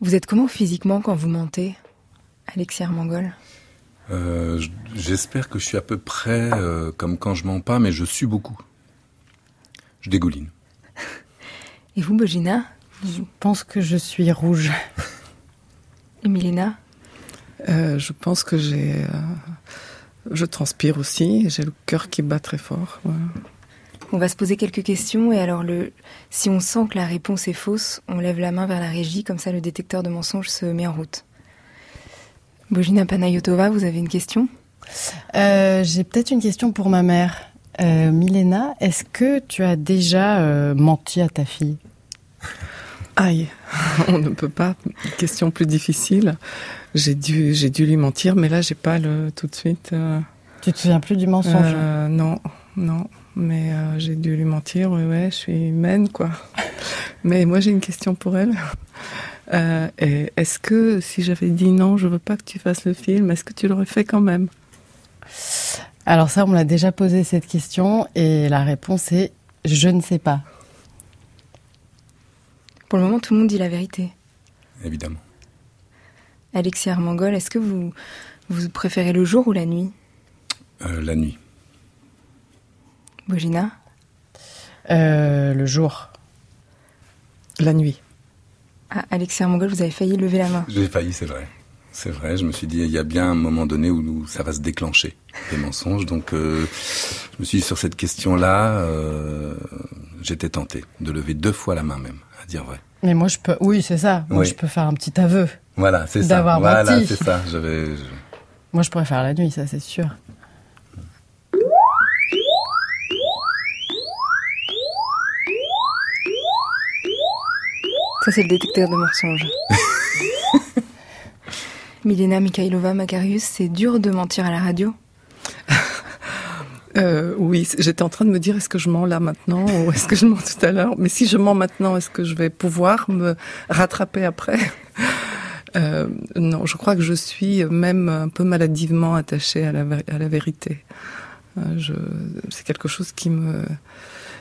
Vous êtes comment physiquement quand vous mentez, Alexia Mangol euh, J'espère que je suis à peu près euh, comme quand je mens pas, mais je suis beaucoup. Je dégouline. Et vous, Bogina? Je pense que je suis rouge. Et Milena euh, Je pense que j'ai. je transpire aussi, j'ai le cœur qui bat très fort. On va se poser quelques questions et alors le, si on sent que la réponse est fausse, on lève la main vers la régie, comme ça le détecteur de mensonges se met en route. Bojina Panayotova, vous avez une question? Euh, J'ai peut-être une question pour ma mère. Euh, Milena, est-ce que tu as déjà euh, menti à ta fille? Aïe, on ne peut pas. Question plus difficile. J'ai dû, j'ai dû lui mentir, mais là, j'ai pas le tout de suite. Tu te souviens plus du mensonge? Non, non mais euh, j'ai dû lui mentir. Ouais, ouais, je suis humaine, quoi. mais moi, j'ai une question pour elle. Euh, est-ce que si j'avais dit non, je veux pas que tu fasses le film, est-ce que tu l'aurais fait quand même? Alors ça, on me l'a déjà posé cette question et la réponse est je ne sais pas. Pour le moment, tout le monde dit la vérité. Évidemment. Alexis Armangol, est-ce que vous, vous préférez le jour ou la nuit? Euh, La nuit. Bogina euh, Le jour. La nuit. Ah, Alexis Mongol, vous avez failli lever la main. J'ai failli, c'est vrai. C'est vrai, je me suis dit, il y a bien un moment donné où ça va se déclencher, les mensonges. Donc, euh, je me suis dit, sur cette question-là, euh, j'étais tenté de lever deux fois la main même, à dire vrai. Mais moi, je peux, oui, c'est ça. Moi, je peux faire un petit aveu. Voilà, c'est ça. Voilà, c'est ça. Moi, je pourrais faire la nuit, ça, c'est sûr. Ça, c'est le détecteur de mensonges. Milena Mikhailova Makarius, c'est dur de mentir à la radio euh, Oui, j'étais en train de me dire est-ce que je mens là maintenant ou est-ce que je mens tout à l'heure? Mais si je mens maintenant, est-ce que je vais pouvoir me rattraper après? Euh, Non, je crois que je suis même un peu maladivement attachée à la, à la vérité. Euh, c'est quelque chose qui me,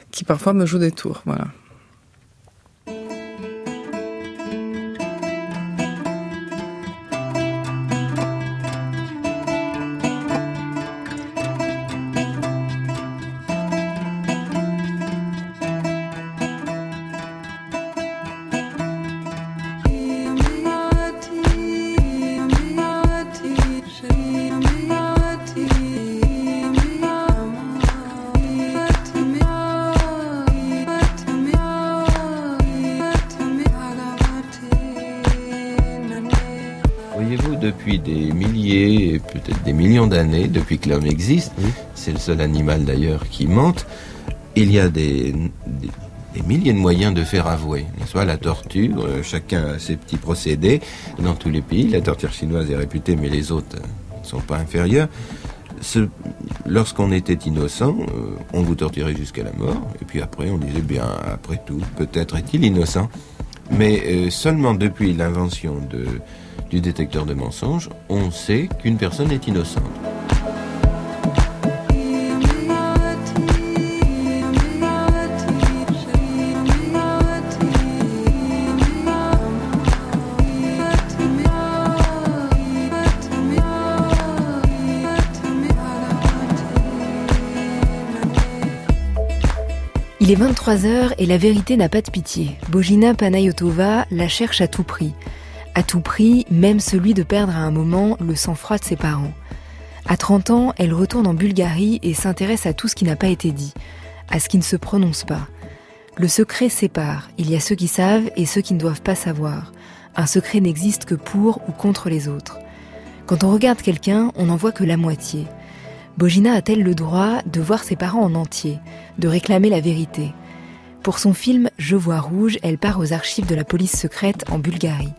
qui parfois me joue des tours. Voilà. Que l'homme existe, c'est le seul animal d'ailleurs qui mente, il y a des, milliers de moyens de faire avouer. Soit la torture, euh, chacun a ses petits procédés dans tous les pays. La torture chinoise est réputée, mais les autres ne sont pas inférieurs. Lorsqu'on était innocent, euh, on vous torturait jusqu'à la mort, et puis après on disait bien, après tout, peut-être est-il innocent. Mais euh, seulement depuis l'invention de, du détecteur de mensonges, on sait qu'une personne est innocente. Il est 23h et la vérité n'a pas de pitié. Bojina Panayotova la cherche à tout prix à tout prix, même celui de perdre à un moment le sang-froid de ses parents. À 30 ans, elle retourne en Bulgarie et s'intéresse à tout ce qui n'a pas été dit, à ce qui ne se prononce pas. Le secret sépare, il y a ceux qui savent et ceux qui ne doivent pas savoir. Un secret n'existe que pour ou contre les autres. Quand on regarde quelqu'un, on n'en voit que la moitié. Bogina a-t-elle le droit de voir ses parents en entier, de réclamer la vérité? Pour son film Je vois rouge, elle part aux archives de la police secrète en Bulgarie,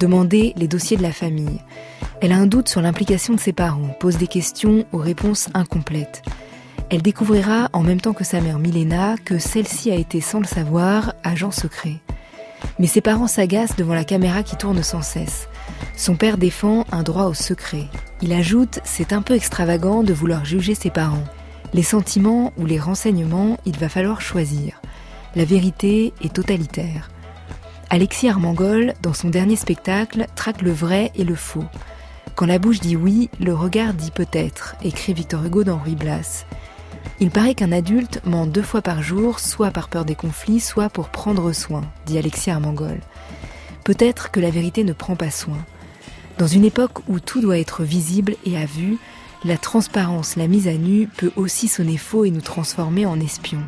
demander les dossiers de la famille. Elle a un doute sur l'implication de ses parents, pose des questions aux réponses incomplètes. Elle découvrira, en même temps que sa mère Milena, que celle-ci a été, sans le savoir, agent secret. Mais ses parents s'agacent devant la caméra qui tourne sans cesse. Son père défend un droit au secret. Il ajoute C'est un peu extravagant de vouloir juger ses parents. Les sentiments ou les renseignements, il va falloir choisir. La vérité est totalitaire. Alexis Armangol, dans son dernier spectacle, traque le vrai et le faux. Quand la bouche dit oui, le regard dit peut-être, écrit Victor Hugo dans Ruy Blas. Il paraît qu'un adulte ment deux fois par jour, soit par peur des conflits, soit pour prendre soin, dit Alexis Armangol. Peut-être que la vérité ne prend pas soin. Dans une époque où tout doit être visible et à vue, la transparence, la mise à nu peut aussi sonner faux et nous transformer en espions.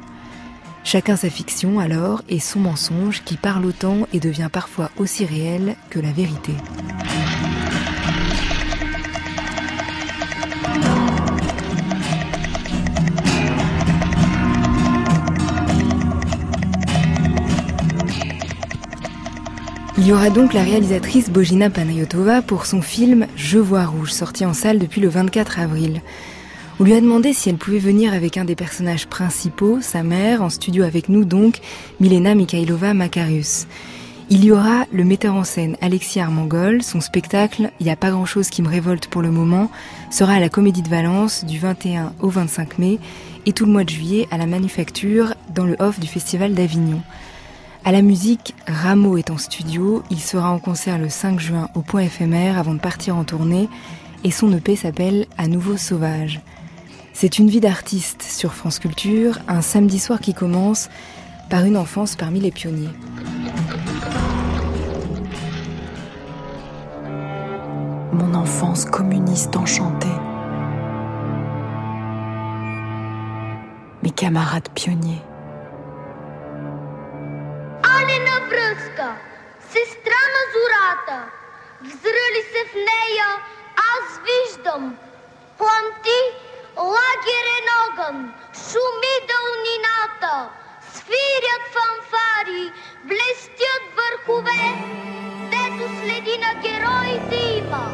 Chacun sa fiction alors et son mensonge qui parle autant et devient parfois aussi réel que la vérité. Il y aura donc la réalisatrice Bojina Panayotova pour son film Je vois rouge, sorti en salle depuis le 24 avril. On lui a demandé si elle pouvait venir avec un des personnages principaux, sa mère, en studio avec nous donc, Milena Mikhailova Makarius. Il y aura le metteur en scène Alexis Armangol, son spectacle Il n'y a pas grand chose qui me révolte pour le moment, sera à la Comédie de Valence du 21 au 25 mai et tout le mois de juillet à la Manufacture dans le off du Festival d'Avignon. À la musique, Rameau est en studio, il sera en concert le 5 juin au point éphémère avant de partir en tournée et son EP s'appelle À nouveau sauvage. C'est une vie d'artiste sur France Culture, un samedi soir qui commence par une enfance parmi les pionniers. Mon enfance communiste enchantée. Mes camarades pionniers. Алена връзка, сестра на зората, взръли се в нея, аз виждам. Пламти лагерен огън, шуми дълнината, свирят фанфари, блестят върхове, дето следи на героите има.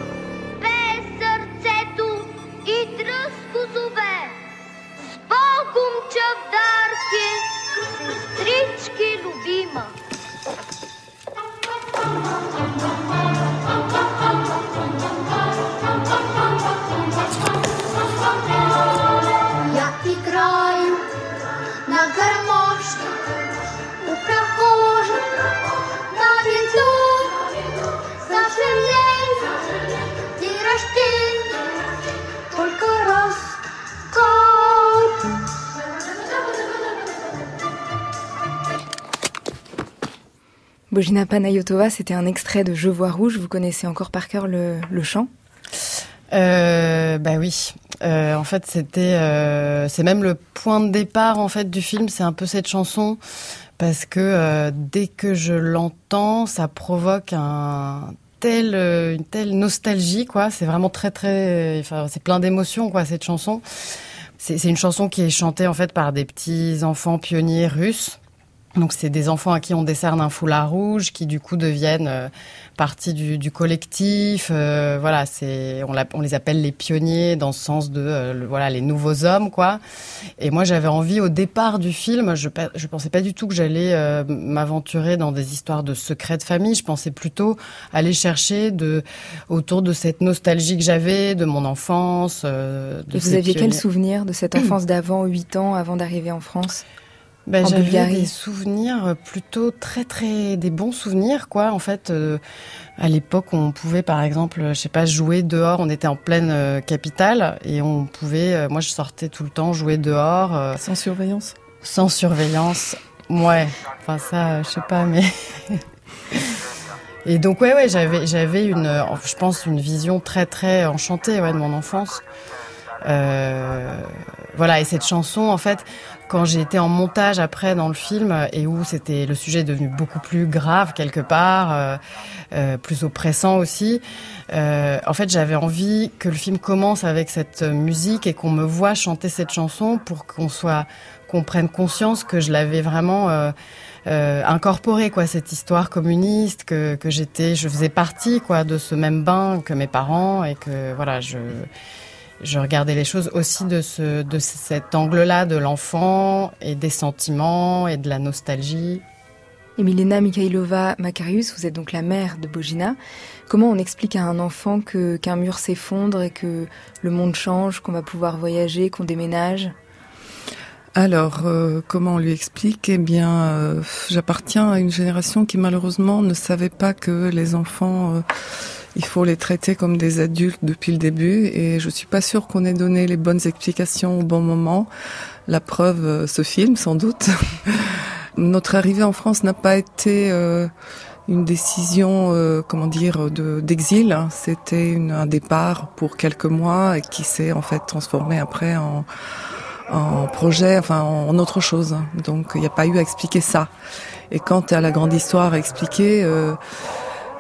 Пее сърцето и дръзко зове. С Богом чавдарки, сестрички любима. Я играю на гармошке Bojina Panayotova, c'était un extrait de Je vois rouge. Vous connaissez encore par cœur le, chant? Euh, bah oui. Euh, en fait, c'était, euh, c'est même le point de départ en fait du film. C'est un peu cette chanson parce que euh, dès que je l'entends, ça provoque une telle nostalgie quoi. C'est vraiment très très, c'est plein d'émotions quoi cette chanson. C'est une chanson qui est chantée en fait par des petits enfants pionniers russes. Donc c'est des enfants à qui on décerne un foulard rouge, qui du coup deviennent euh, partie du, du collectif. euh, voilà, c'est on, on les appelle les pionniers dans ce sens de euh, le- voilà les nouveaux hommes quoi. Et moi j'avais envie au départ du film, je je pensais pas du tout que j'allais euh, m'aventurer dans des histoires de secrets de famille. Je pensais plutôt aller chercher de autour de cette nostalgie que j'avais de mon enfance. euh, de Et vous aviez quel souvenir de cette enfance d'avant, 8 ans, avant d'arriver en France? Ben, j'avais des souvenirs plutôt très très des bons souvenirs quoi. En fait, euh, à l'époque, on pouvait par exemple, je sais pas, jouer dehors. On était en pleine euh, capitale et on pouvait. euh, moi, je sortais tout le temps jouer dehors euh, Sans surveillance. sans surveillance. Ouais. Enfin ça, euh, je sais pas, mais. Et donc ouais ouais j'avais j'avais une euh, je pense une vision très très enchantée ouais de mon enfance euh, voilà et cette chanson en fait quand j'ai été en montage après dans le film et où c'était le sujet est devenu beaucoup plus grave quelque part euh, euh, plus oppressant aussi euh, en fait j'avais envie que le film commence avec cette musique et qu'on me voit chanter cette chanson pour qu'on soit qu'on prenne conscience que je l'avais vraiment euh, euh, incorporé quoi cette histoire communiste que que j'étais je faisais partie quoi de ce même bain que mes parents et que voilà je je regardais les choses aussi de ce de cet angle-là de l'enfant et des sentiments et de la nostalgie. Et Milena Mikhailova Makarius, vous êtes donc la mère de Bojina. Comment on explique à un enfant que qu'un mur s'effondre et que le monde change, qu'on va pouvoir voyager, qu'on déménage? Alors, euh, comment on lui explique? Eh bien, euh, j'appartiens à une génération qui malheureusement ne savait pas que les enfants, euh, il faut les traiter comme des adultes depuis le début. Et je suis pas sûre qu'on ait donné les bonnes explications au bon moment. La preuve, euh, ce film, sans doute. Notre arrivée en France n'a pas été euh, une décision, euh, comment dire, de- d'exil. hein. C'était un départ pour quelques mois et qui s'est en fait transformé après en en projet, enfin en autre chose. Donc il n'y a pas eu à expliquer ça. Et quant à la grande histoire à expliquer, euh,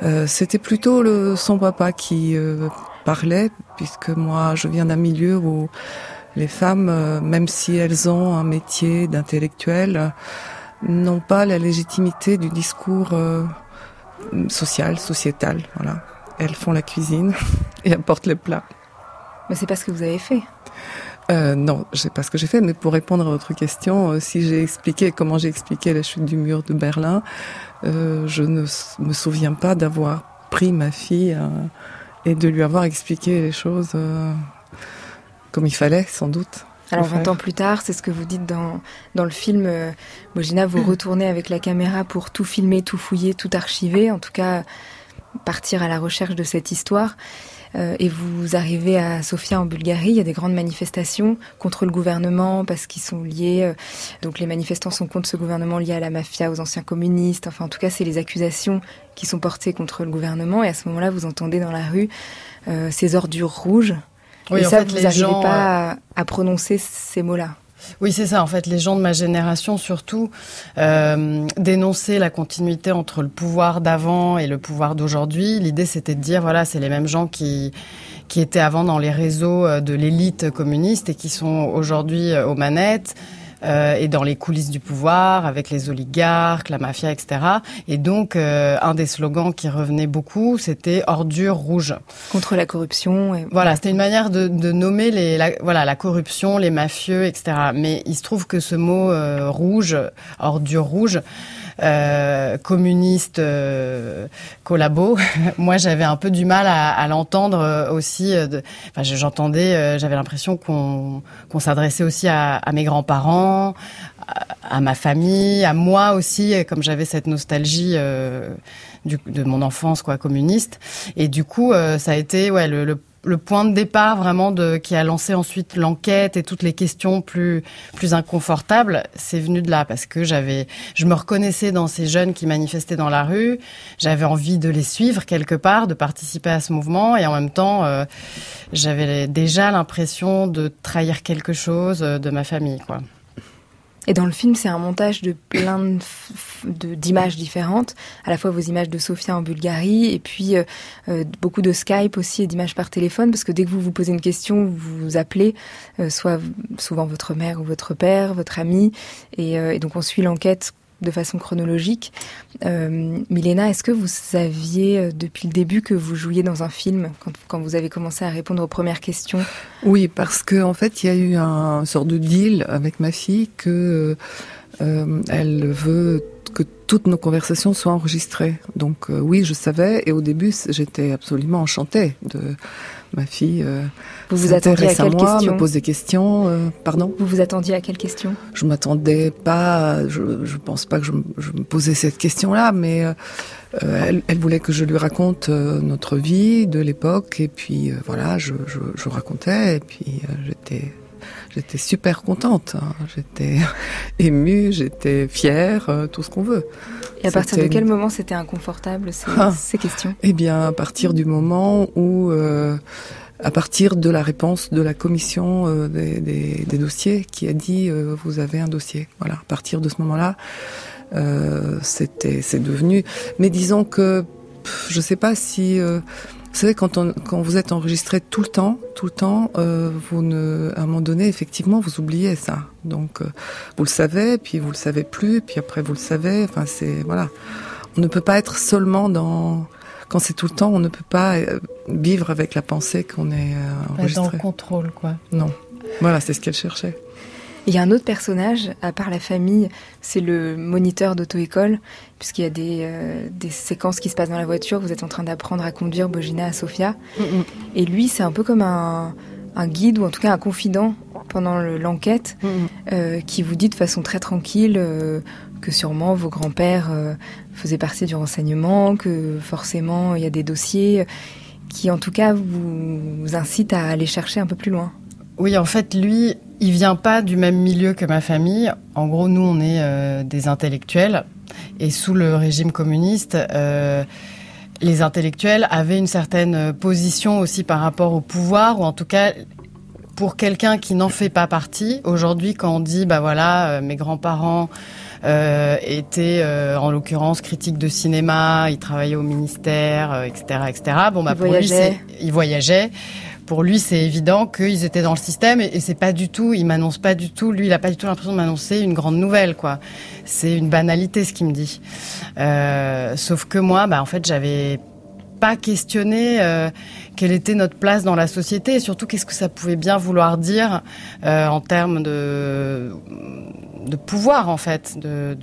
euh, c'était plutôt le, son papa qui euh, parlait, puisque moi je viens d'un milieu où les femmes, euh, même si elles ont un métier d'intellectuel, n'ont pas la légitimité du discours euh, social, sociétal. Voilà. Elles font la cuisine et apportent les plats. Mais c'est pas ce que vous avez fait. Euh, non, je sais pas ce que j'ai fait, mais pour répondre à votre question, euh, si j'ai expliqué comment j'ai expliqué la chute du mur de Berlin, euh, je ne me souviens pas d'avoir pris ma fille euh, et de lui avoir expliqué les choses euh, comme il fallait, sans doute. Alors le faire. 20 ans plus tard, c'est ce que vous dites dans, dans le film. Bogina, vous retournez avec la caméra pour tout filmer, tout fouiller, tout archiver, en tout cas partir à la recherche de cette histoire. Euh, et vous arrivez à Sofia en Bulgarie, il y a des grandes manifestations contre le gouvernement parce qu'ils sont liés. euh, donc les manifestants sont contre ce gouvernement lié à la mafia, aux anciens communistes. Enfin, en tout cas, c'est les accusations qui sont portées contre le gouvernement. Et à ce moment-là, vous entendez dans la rue euh, ces ordures rouges. Oui, et ça, fait, vous n'arrivez gens, pas à, à prononcer ces mots-là. Oui, c'est ça. En fait, les gens de ma génération, surtout, euh, dénonçaient la continuité entre le pouvoir d'avant et le pouvoir d'aujourd'hui. L'idée, c'était de dire, voilà, c'est les mêmes gens qui qui étaient avant dans les réseaux euh, de l'élite communiste et qui sont aujourd'hui euh, aux manettes. Euh, et dans les coulisses du pouvoir, avec les oligarques, la mafia, etc. Et donc, euh, un des slogans qui revenait beaucoup, c'était ordure rouge. Contre la corruption. Et... Voilà, c'était une manière de, de nommer les, la, voilà, la corruption, les mafieux, etc. Mais il se trouve que ce mot euh, rouge, ordure rouge, euh, communiste, euh, collabo, moi j'avais un peu du mal à, à l'entendre euh, aussi. euh, Enfin, je- j'entendais, j'avais l'impression qu'on qu'on s'adressait aussi à, à mes grands-parents, à, à ma famille, à moi aussi, comme j'avais cette nostalgie. euh, du, de mon enfance quoi communiste et du coup euh, ça a été ouais le, le, le point de départ vraiment qui a lancé ensuite l'enquête et toutes les questions plus plus inconfortables c'est venu de là parce que j'avais je me reconnaissais dans ces jeunes qui manifestaient dans la rue. J'avais envie de les suivre quelque part de participer à ce mouvement et en même temps euh, j'avais déjà l'impression de trahir quelque chose euh, de ma famille quoi Et dans le film, c'est un montage de plein f- de- d'images différentes, à la fois vos images de Sofia en Bulgarie, et puis euh, euh, beaucoup de Skype aussi et d'images par téléphone, parce que dès que vous vous posez une question, vous vous appelez, euh, soit souvent votre mère ou votre père, votre ami, et donc on suit l'enquête de façon chronologique. Euh, Milena, est-ce que vous saviez euh, depuis le début que vous jouiez dans un film quand, vous avez commencé à répondre aux premières questions? Oui, parce que en fait, il y a eu un sort de deal avec ma fille que euh, elle veut que toutes nos conversations soient enregistrées. Donc oui, je savais et au début, j'étais absolument enchantée de ma fille. euh, Vous vous attendiez à quelle moi, question me pose des questions. euh, pardon. Vous vous attendiez à quelle question Je m'attendais pas, je, je pense pas que je, me- je me posais cette question-là, mais euh, euh, elle, elle voulait que je lui raconte notre vie de l'époque, et puis voilà, je, je, je racontais, et puis j'étais, j'étais super contente, hein. j'étais émue, j'étais fière, euh, tout ce qu'on veut. Et à partir de quel moment c'était inconfortable ces, Ah. ces questions? Eh bien, à partir du moment où, euh, à partir de la réponse de la commission euh, des, des- des dossiers qui a dit euh, vous avez un dossier. Voilà. À partir de ce moment-là, c'était, c'est devenu. Mais disons que, pff, je sais pas si. Vous savez, quand, on, quand vous êtes enregistré tout le temps, tout le temps, euh, vous ne, à un moment donné, effectivement, vous oubliez ça. Donc, euh, vous le savez, puis vous le savez plus, puis après vous le savez. Enfin, c'est voilà. On ne peut pas être seulement dans quand c'est tout le temps, on ne peut pas euh, vivre avec la pensée qu'on est euh, dans enregistré. le contrôle quoi Non. Voilà, c'est ce qu'elle cherchait. Il y a un autre personnage, à part la famille, c'est le moniteur d'auto-école, puisqu'il y a des, euh, des séquences qui se passent dans la voiture. Vous êtes en train d'apprendre à conduire Bogina à Sofia. Et lui, c'est un peu comme un, un guide ou en tout cas un confident pendant le- l'enquête Mhm. euh, qui vous dit de façon très tranquille euh, que sûrement vos grands-pères faisaient partie du renseignement, que forcément il y a des dossiers qui en tout cas vous, vous incitent à aller chercher un peu plus loin. Oui, en fait, lui, il vient pas du même milieu que ma famille. En gros, nous, on est euh, des intellectuels. Et sous le régime communiste, euh, les intellectuels avaient une certaine position aussi par rapport au pouvoir, ou en tout cas, pour quelqu'un qui n'en fait pas partie. Aujourd'hui, quand on dit, bah voilà, euh, mes grands-parents euh, étaient, euh, en l'occurrence, critiques de cinéma, ils travaillaient au ministère, euh, etc., etc. Bon, bah Ils pour voyageaient. ils voyageaient pour lui, c'est évident qu'ils étaient dans le système et, c'est pas du tout, il m'annonce pas du tout, lui, il a pas du tout l'impression de m'annoncer une grande nouvelle, quoi. C'est une banalité ce qu'il me dit. Euh, sauf que moi, bah, en fait, j'avais pas questionné euh, quelle était notre place dans la société et surtout qu'est-ce que ça pouvait bien vouloir dire euh, en termes de pouvoir en fait de,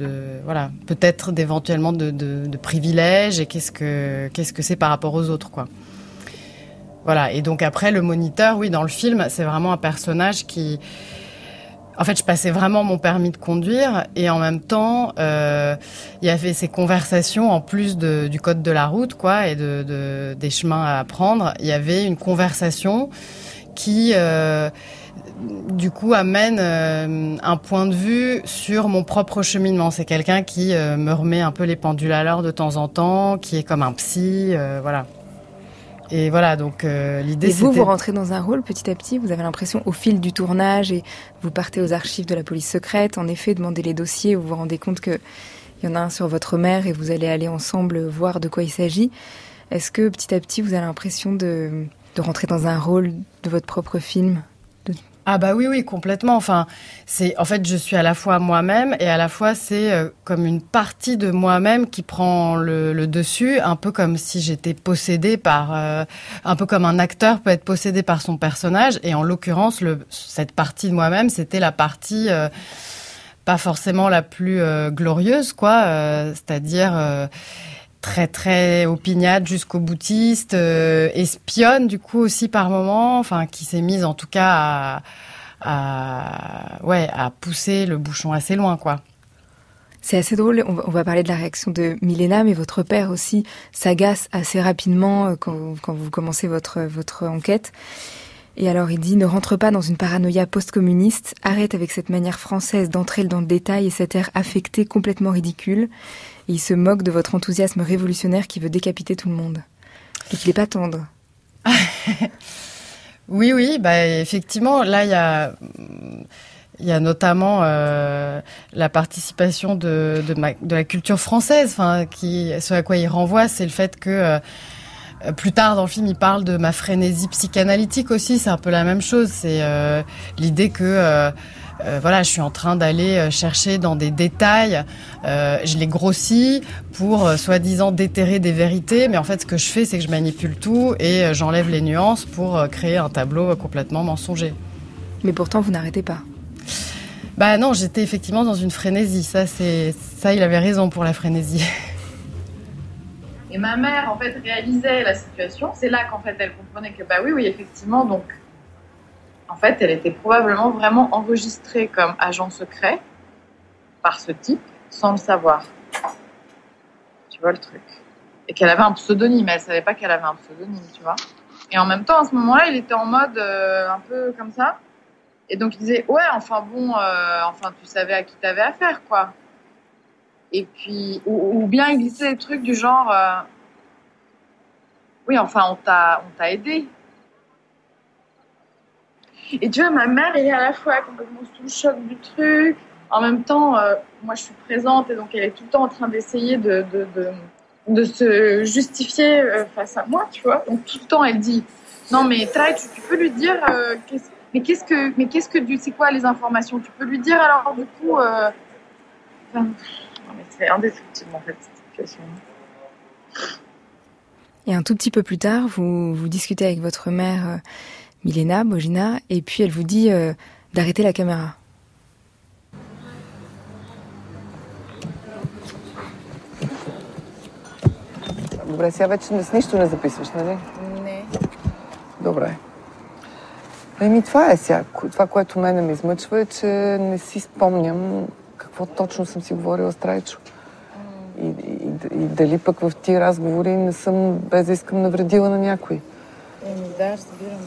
voilà peut-être d'éventuellement de, de, de privilèges et qu'est-ce que qu'est-ce que c'est par rapport aux autres quoi voilà. Et donc après, le moniteur, oui, dans le film, c'est vraiment un personnage qui, en fait, je passais vraiment mon permis de conduire et en même temps, euh, il y avait ces conversations en plus de, du code de la route, quoi, et de, de des chemins à prendre. Il y avait une conversation qui, euh, du coup, amène euh, un point de vue sur mon propre cheminement. C'est quelqu'un qui me remet un peu les pendules à l'heure de temps en temps, qui est comme un psy, voilà. Et voilà, donc euh, l'idée Et vous, vous rentrez dans un rôle petit à petit, vous avez l'impression au fil du tournage et vous partez aux archives de la police secrète, en effet, demandez les dossiers, vous vous rendez compte que il y en a un sur votre mère et vous allez aller ensemble voir de quoi il s'agit. Est-ce que petit à petit, vous avez l'impression de, de rentrer dans un rôle de votre propre film? Ah bah oui oui complètement. Enfin c'est en fait je suis à la fois moi-même et à la fois c'est euh, comme une partie de moi-même qui prend le, dessus, un peu comme si j'étais possédée par, euh, un peu comme un acteur peut être possédé par son personnage. Et en l'occurrence cette partie de moi-même c'était la partie euh, pas forcément la plus glorieuse quoi, c'est-à-dire très très opiniâtre jusqu'au boutiste, euh, espionne du coup aussi par moment, enfin qui s'est mise en tout cas à, à ouais à pousser le bouchon assez loin quoi. C'est assez drôle, on va, parler de la réaction de Milena, mais votre père aussi s'agace assez rapidement euh, quand, quand vous commencez votre, votre enquête. Et alors il dit, ne rentre pas dans une paranoïa post-communiste, arrête avec cette manière française d'entrer dans le détail et cet air affecté complètement ridicule. Il se moque de votre enthousiasme révolutionnaire qui veut décapiter tout le monde. Et qu'il n'est pas tendre. Oui oui bah effectivement là il y a il y a notamment euh, la participation de, de la culture française, enfin, qui, ce à quoi il renvoie, c'est le fait que euh, plus tard dans le film, il parle de ma frénésie psychanalytique aussi. C'est un peu la même chose. C'est euh, l'idée que euh, voilà, je suis en train d'aller euh, chercher dans des détails. Euh, je les grossis pour euh, soi-disant déterrer des vérités, mais en fait, ce que je fais, c'est que je manipule tout et euh, j'enlève les nuances pour euh, créer un tableau complètement mensonger. Mais pourtant, vous n'arrêtez pas. Bah non, j'étais effectivement dans une frénésie. Ça, c'est ça, il avait raison pour la frénésie. Et ma mère, en fait, réalisait la situation. C'est là qu'en fait, elle comprenait que, bah oui, oui, effectivement, donc, en fait, elle était probablement vraiment enregistrée comme agent secret par ce type, sans le savoir. Tu vois le truc. Et qu'elle avait un pseudonyme, elle savait pas qu'elle avait un pseudonyme, tu vois. Et en même temps, à ce moment-là, il était en mode euh, un peu comme ça. Et donc, il disait, ouais, enfin bon, euh, enfin, tu savais à qui t'avais affaire, quoi. Et puis, ou, ou bien il glissait des trucs du genre, euh, oui, enfin, on t'a, on t'a aidé. Et tu vois, ma mère, est à la fois complètement sous le choc du truc. En même temps, euh, moi, je suis présente et donc elle est tout le temps en train d'essayer de, de, de, se justifier euh, face à moi, tu vois. Donc tout le temps, elle dit, non, mais Trai, tu, peux lui dire, euh, mais qu'est-ce que, mais qu'est-ce que, du- c'est quoi les informations? Tu peux lui dire alors, du coup, euh, enfin, c'est indescriptible en fait cette situation. Et un tout petit peu plus tard, vous, vous discutez avec votre mère, Milena, Bogina, et puis elle vous dit euh, d'arrêter la caméra. Добре, сега вече с нищо не записваш, нали? Не. Добре. Еми, това е сега. Това, което мене ме измъчва е, че не си спомням какво точно съм си говорила с Трайчо. И, и, и дали пък в тия разговори не съм, без да искам, навредила на някой. Еми, да, разбирам.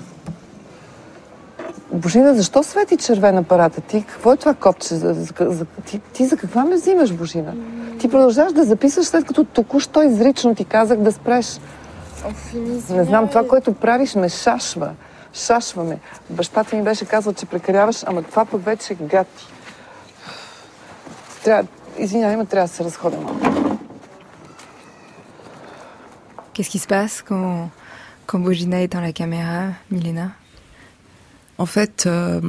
Божина, защо свети червен апарата ти? Какво е това копче? За, за, за, ти, ти за каква ме взимаш, Божина? Ти продължаваш да записваш, след като току-що изрично ти казах да спреш. Не знам, това, което правиш, ме шашва. Шашва ме. Бащата ми беше казал, че прекаряваш, ама това пък вече гати. Трябва, извинявай, но трябва да се разходя малко. Qu'est-ce qui se passe quand, quand Bogina est dans la caméra, Milena En fait, euh,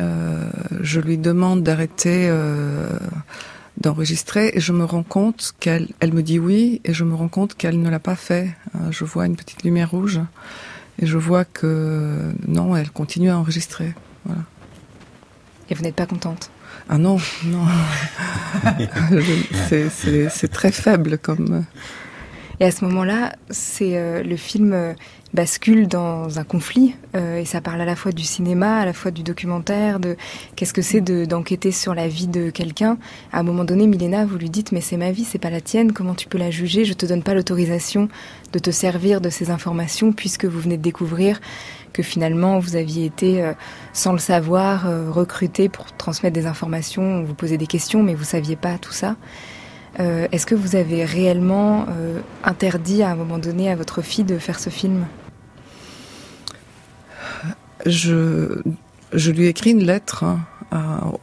euh, je lui demande d'arrêter euh, d'enregistrer et je me rends compte qu'elle elle me dit oui et je me rends compte qu'elle ne l'a pas fait. Je vois une petite lumière rouge et je vois que non, elle continue à enregistrer. Voilà. Et vous n'êtes pas contente? Ah non, non. C'est- très faible comme. Et à ce moment-là, c'est le film bascule dans un conflit euh, et ça parle à la fois du cinéma, à la fois du documentaire, de qu'est-ce que c'est de- d'enquêter sur la vie de quelqu'un. À un moment donné, Milena, vous lui dites mais c'est ma vie, c'est pas la tienne. Comment tu peux la juger? Je te donne pas l'autorisation de te servir de ces informations puisque vous venez de découvrir que finalement vous aviez été, euh, sans le savoir, euh, recruté pour transmettre des informations. On vous posait des questions, mais vous saviez pas tout ça. Est-ce que vous avez réellement interdit à un moment donné à votre fille de faire ce film? Je, je lui ai écrit une lettre hein,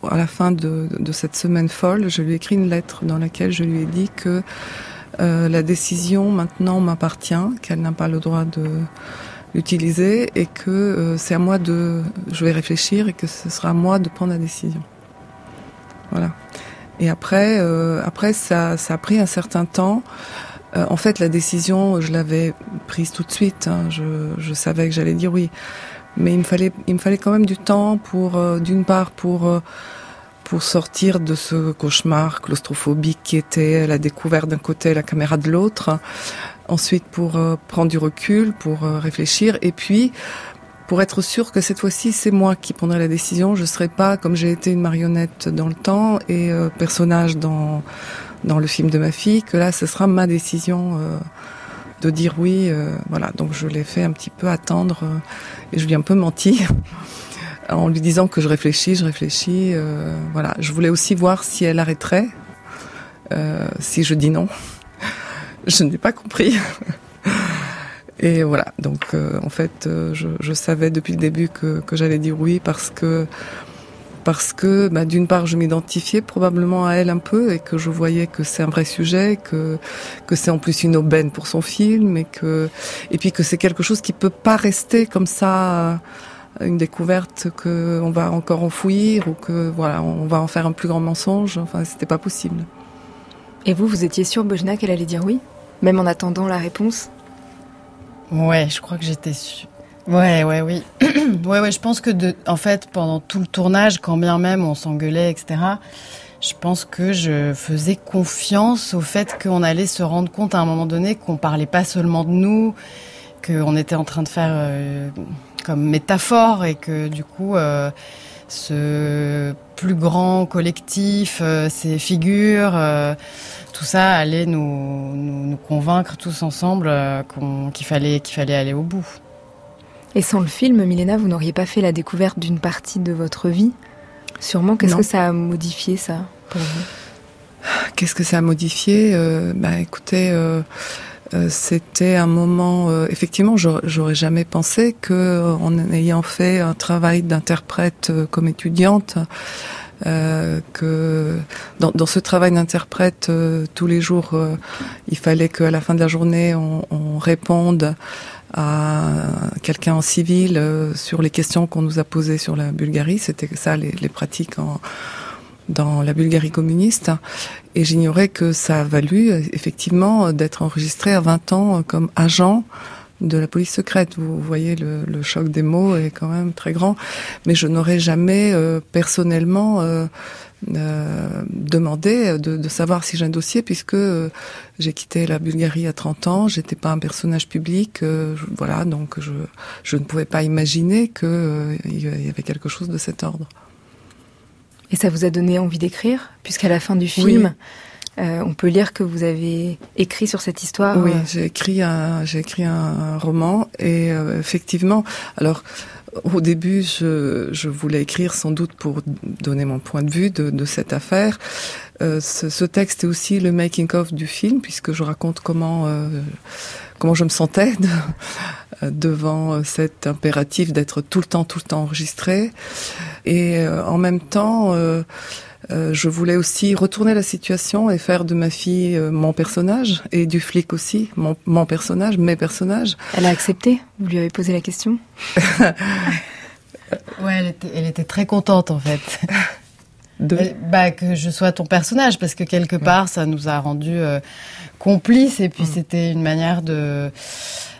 à, la fin de, cette semaine folle. Je lui ai écrit une lettre dans laquelle je lui ai dit que euh, la décision maintenant m'appartient, qu'elle n'a pas le droit de l'utiliser et que euh, c'est à moi de, je vais réfléchir et que ce sera à moi de prendre la décision. Voilà. Et après, euh, après ça, a pris un certain temps. En fait, la décision, je l'avais prise tout de suite. hein. Je savais que j'allais dire oui mais il me fallait il me fallait quand même du temps pour euh, d'une part pour euh, pour sortir de ce cauchemar claustrophobique qui était la découverte d'un côté la caméra de l'autre. Ensuite pour euh, prendre du recul pour réfléchir. Et puis pour être sûr que cette fois-ci c'est moi qui prendrai la décision je serai pas comme j'ai été une marionnette dans le temps et personnage dans dans le film de ma fille que là ce sera ma décision de dire oui. euh, voilà, donc je l'ai fait un petit peu attendre euh, et je lui ai un peu menti en lui disant que je réfléchis, je réfléchis. euh, voilà, je voulais aussi voir si elle arrêterait, euh, si je dis non. Je n'ai pas compris. Et voilà, donc euh, en fait, euh, je, je savais depuis le début que, que j'allais dire oui parce que parce que bah, d'une part je m'identifiais probablement à elle un peu et que je voyais que c'est un vrai sujet, que que c'est en plus une aubaine pour son film et que et puis que c'est quelque chose qui peut pas rester comme ça une découverte que on va encore enfouir ou que voilà on va en faire un plus grand mensonge. Enfin c'était pas possible. Et vous, vous étiez sûre, Bojna, qu'elle allait dire oui? Même en attendant la réponse? Ouais, je crois que j'étais sûre. Ouais, ouais, oui. ouais, ouais, je pense que en fait, pendant tout le tournage, quand bien même on s'engueulait, etc., je pense que je faisais confiance au fait qu'on allait se rendre compte à un moment donné qu'on parlait pas seulement de nous, qu'on était en train de faire euh, comme métaphore et que du coup, euh, ce plus grand collectif, euh, ces figures, tout ça allait nous, convaincre tous ensemble qu'il fallait, qu'il fallait aller au bout. Et sans le film, Milena, vous n'auriez pas fait la découverte d'une partie de votre vie? Sûrement, qu'est-ce que ça a modifié, ça, pour vous? Qu'est-ce que ça a modifié? Euh, Bah écoutez, euh, euh, c'était un moment. effectivement, j'aurais jamais pensé que, en ayant fait un travail d'interprète comme étudiante, que dans, dans ce travail d'interprète, tous les jours, il fallait qu'à la fin de la journée, on, on réponde à quelqu'un en civil euh, sur les questions qu'on nous a posées sur la Bulgarie. C'était ça les, les pratiques en, dans la Bulgarie communiste. Et j'ignorais que ça a valu euh, effectivement d'être enregistré à 20 ans euh, comme agent de la police secrète. Vous voyez, le, le choc des mots est quand même très grand. Mais je n'aurais jamais euh, personnellement euh, euh, demander de, de, savoir si j'ai un dossier puisque euh, j'ai quitté la Bulgarie à 30 ans, j'étais pas un personnage public, euh, voilà, donc je, je ne pouvais pas imaginer qu'il il y avait quelque chose de cet ordre. Et ça vous a donné envie d'écrire, puisqu'à la fin du film, oui. on peut lire que vous avez écrit sur cette histoire. Oui, j'ai écrit un, j'ai écrit un roman et effectivement, alors au début, je, je, voulais écrire sans doute pour donner mon point de vue de, de cette affaire. Euh, ce, ce, texte est aussi le making of du film puisque je raconte comment euh, comment je me sentais de, devant cet impératif d'être tout le temps tout le temps enregistré et euh, en même temps euh, je voulais aussi retourner la situation et faire de ma fille euh, mon personnage et du flic aussi mon, mon, personnage, mes personnages. Elle a accepté? Vous lui avez posé la question? Ouais, elle était, elle était, très contente en fait. De... Elle, bah, que je sois ton personnage parce que quelque part ça nous a rendu euh, complices et puis mmh. c'était une manière de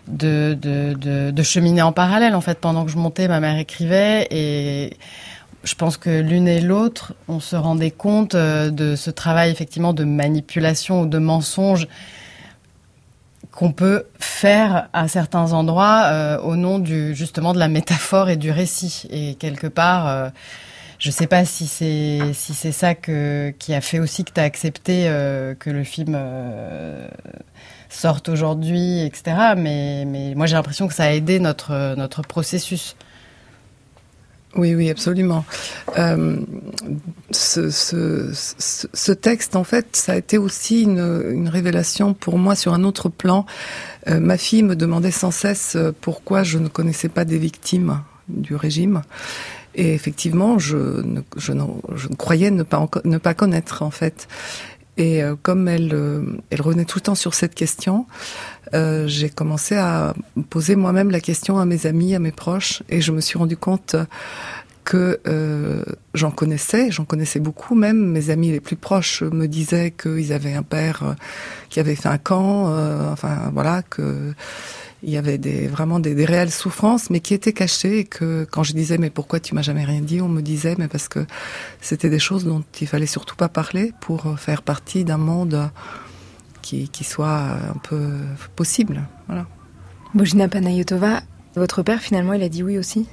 de, de, de de cheminer en parallèle en fait pendant que je montais ma mère écrivait et je pense que l'une et l'autre, on se rendait compte euh, de ce travail effectivement de manipulation ou de mensonge qu'on peut faire à certains endroits euh, au nom justement de la métaphore et du récit. Et quelque part, euh, je sais pas si c'est si c'est ça qui a fait aussi que tu as accepté euh, que le film sorte aujourd'hui, etc. Mais mais moi j'ai l'impression que ça a aidé notre notre processus. Oui, oui, absolument. Euh, ce, ce, ce, texte, en fait, ça a été aussi une, une révélation pour moi sur un autre plan. Euh, ma fille me demandait sans cesse pourquoi je ne connaissais pas des victimes du régime. Et effectivement, je ne, je ne, je ne croyais ne pas, ne pas connaître, en fait. Et euh, comme elle, euh, elle revenait tout le temps sur cette question, euh, j'ai commencé à poser moi-même la question à mes amis, à mes proches, et je me suis rendu compte que euh, j'en connaissais, j'en connaissais beaucoup même. Mes amis les plus proches me disaient qu'ils avaient un père qui avait fait un camp, euh, enfin voilà, que il y avait des, vraiment des, des, réelles souffrances, mais qui étaient cachées et que quand je disais mais pourquoi tu m'as jamais rien dit, on me disait mais parce que c'était des choses dont il fallait surtout pas parler pour faire partie d'un monde qui, qui soit un peu possible. Voilà. Bojina Panayotova, votre père finalement il a dit oui aussi?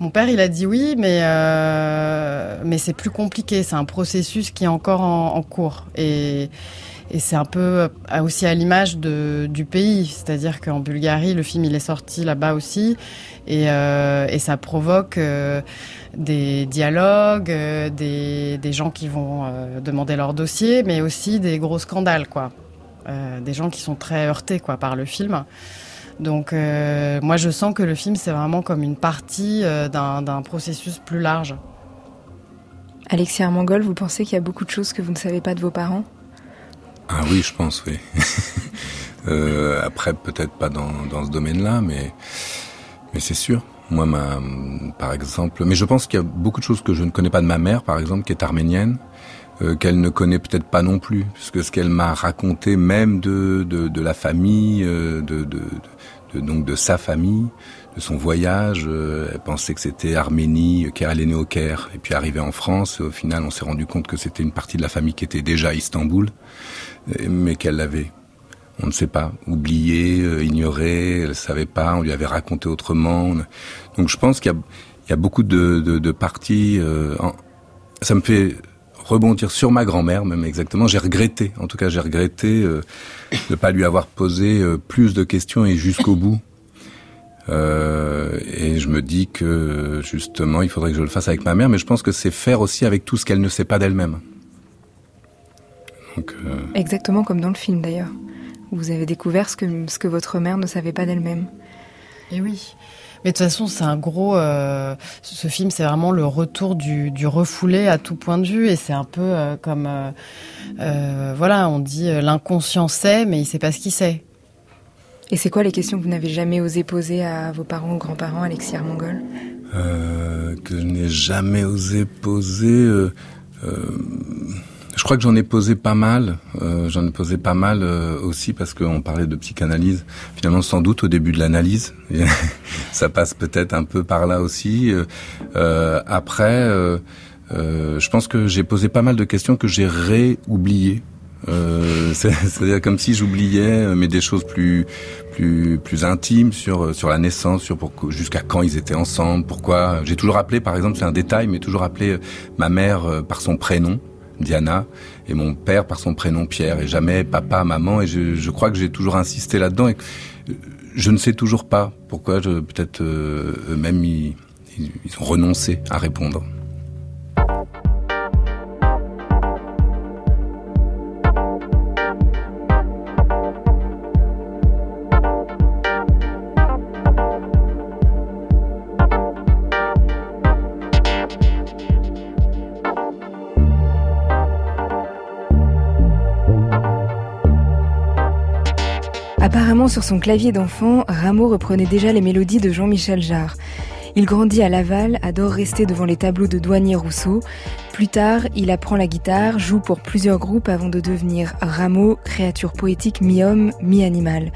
Mon père, il a dit oui, mais euh, mais c'est plus compliqué. C'est un processus qui est encore en, en cours et et c'est un peu aussi à l'image du pays, c'est-à-dire qu'en Bulgarie, le film il est sorti là-bas aussi, et, euh, ça provoque euh, des dialogues, euh, des, gens qui vont euh, demander leur dossier, mais aussi des gros scandales, quoi, euh, des gens qui sont très heurtés, quoi, par le film. Donc euh, moi je sens que le film c'est vraiment comme une partie d'un processus plus large. Alexia Armangol, vous pensez qu'il y a beaucoup de choses que vous ne savez pas de vos parents? Ah oui, je pense, oui. euh, après, peut-être pas dans, dans ce domaine-là, mais, mais c'est sûr. Moi, ma, par exemple, mais je pense qu'il y a beaucoup de choses que je ne connais pas de ma mère, par exemple, qui est arménienne, euh, qu'elle ne connaît peut-être pas non plus, puisque ce qu'elle m'a raconté, même de, de, de la famille, euh, de, de, de, donc de sa famille, de son voyage, euh, elle pensait que c'était Arménie, qu'elle est née au Caire, et puis arrivée en France, au final, on s'est rendu compte que c'était une partie de la famille qui était déjà à Istanbul mais qu'elle l'avait, on ne sait pas, oublié, euh, ignoré, elle ne savait pas, on lui avait raconté autrement. Donc je pense qu'il y, y a, beaucoup de, de, de parties. Euh. Ça me fait rebondir sur ma grand-mère, même exactement. J'ai regretté, en tout cas j'ai regretté euh, de ne pas lui avoir posé euh, plus de questions et jusqu'au bout. Euh, et je me dis que justement, il faudrait que je le fasse avec ma mère, mais je pense que c'est faire aussi avec tout ce qu'elle ne sait pas d'elle-même. Euh... Exactement comme dans le film d'ailleurs. Vous avez découvert ce que, ce que votre mère ne savait pas d'elle-même. Et oui. Mais de toute façon, c'est un gros. Euh, ce film, c'est vraiment le retour du, du, refoulé à tout point de vue, et c'est un peu euh, comme, euh, voilà, on dit l'inconscient sait, mais il sait pas ce qu'il sait. Et c'est quoi les questions que vous n'avez jamais osé poser à vos parents ou grands-parents, Alexis Armangol Que je n'ai jamais osé poser. Je crois que j'en ai posé pas mal. Euh, j'en ai posé pas mal euh, aussi parce qu'on parlait de psychanalyse. Finalement, sans doute au début de l'analyse, ça passe peut-être un peu par là aussi. Euh, après, Euh, je pense que j'ai posé pas mal de questions que j'ai réoubliées. Euh, C'est-à-dire comme si j'oubliais, euh, mais des choses plus plus plus intimes sur sur la naissance, sur jusqu'à quand ils étaient ensemble, pourquoi. J'ai toujours appelé, par exemple, c'est un détail, mais toujours appelé euh, ma mère par son prénom. Diana et mon père par son prénom Pierre et jamais papa, maman et je, je crois que j'ai toujours insisté là-dedans et je ne sais toujours pas pourquoi peut-être eux-mêmes ils, ils ont renoncé à répondre. Sur son clavier d'enfant, Rameau reprenait déjà les mélodies de Jean-Michel Jarre. Il grandit à Laval, adore rester devant les tableaux de Douanier Rousseau. Plus tard, il apprend la guitare, joue pour plusieurs groupes avant de devenir Rameau, créature poétique mi-homme, mi-animal.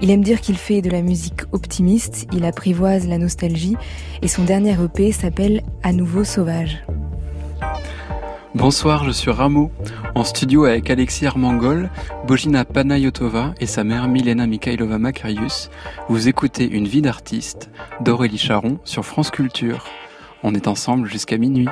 Il aime dire qu'il fait de la musique optimiste, il apprivoise la nostalgie et son dernier EP s'appelle À nouveau sauvage. Bonsoir, je suis Rameau, en studio avec Alexis Armangol, Bojina Panayotova et sa mère Milena Mikhailova Makarius. Vous écoutez Une vie d'artiste d'Aurélie Charon sur France Culture. On est ensemble jusqu'à minuit.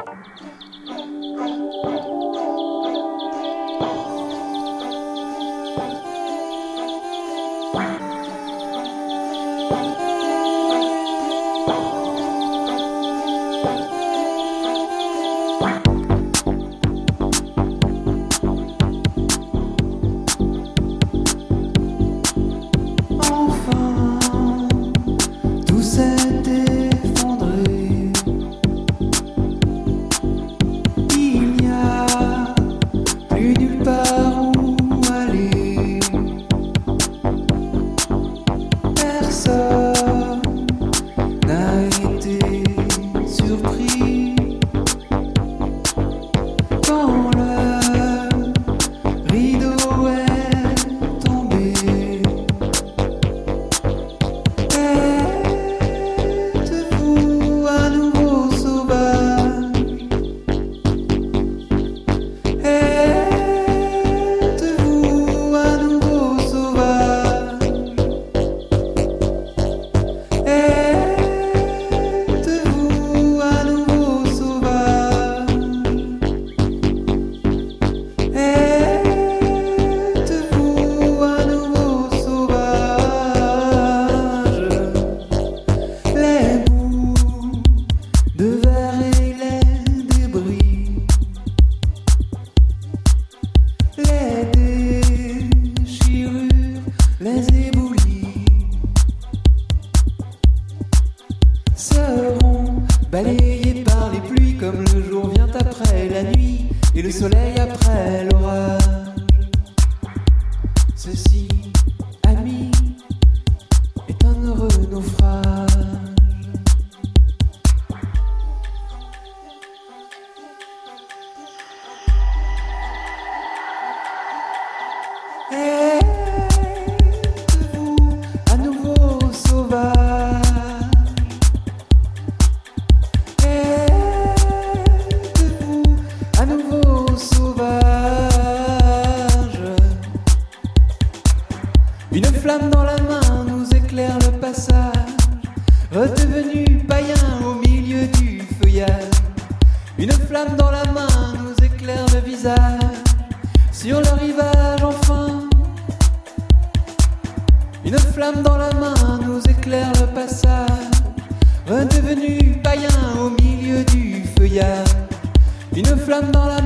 dans la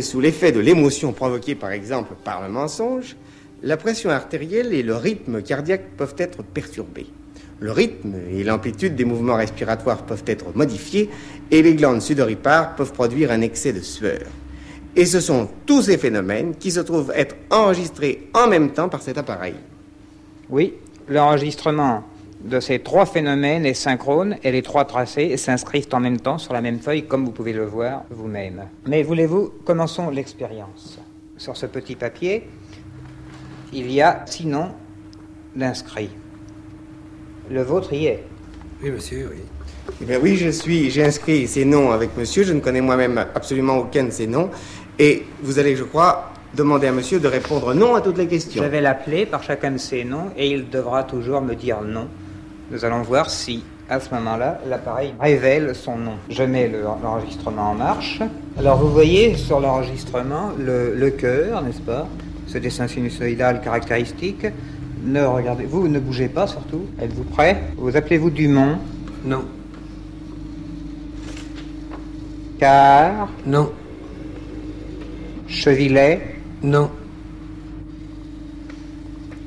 sous l'effet de l'émotion provoquée par exemple par le mensonge, la pression artérielle et le rythme cardiaque peuvent être perturbés. Le rythme et l'amplitude des mouvements respiratoires peuvent être modifiés et les glandes sudoripares peuvent produire un excès de sueur. Et ce sont tous ces phénomènes qui se trouvent être enregistrés en même temps par cet appareil. Oui, l'enregistrement de ces trois phénomènes est synchrone et les trois tracés s'inscrivent en même temps sur la même feuille comme vous pouvez le voir vous-même. Mais voulez-vous, commençons l'expérience. Sur ce petit papier, il y a six noms d'inscrits. Le vôtre y est. Oui, monsieur, oui. Eh bien oui, je suis, j'ai inscrit ces noms avec monsieur. Je ne connais moi-même absolument aucun de ces noms. Et vous allez, je crois, demander à monsieur de répondre non à toutes les questions. Je vais l'appeler par chacun de ces noms et il devra toujours me dire non. Nous allons voir si, à ce moment-là, l'appareil révèle son nom. Je mets le- l'enregistrement en marche. Alors vous voyez sur l'enregistrement le, le cœur, n'est-ce pas? Ce dessin sinusoïdal caractéristique. Ne regardez, vous ne bougez pas surtout. Êtes-vous prêt? Vous appelez-vous Dumont? Non. Car? Non. Chevillet Non.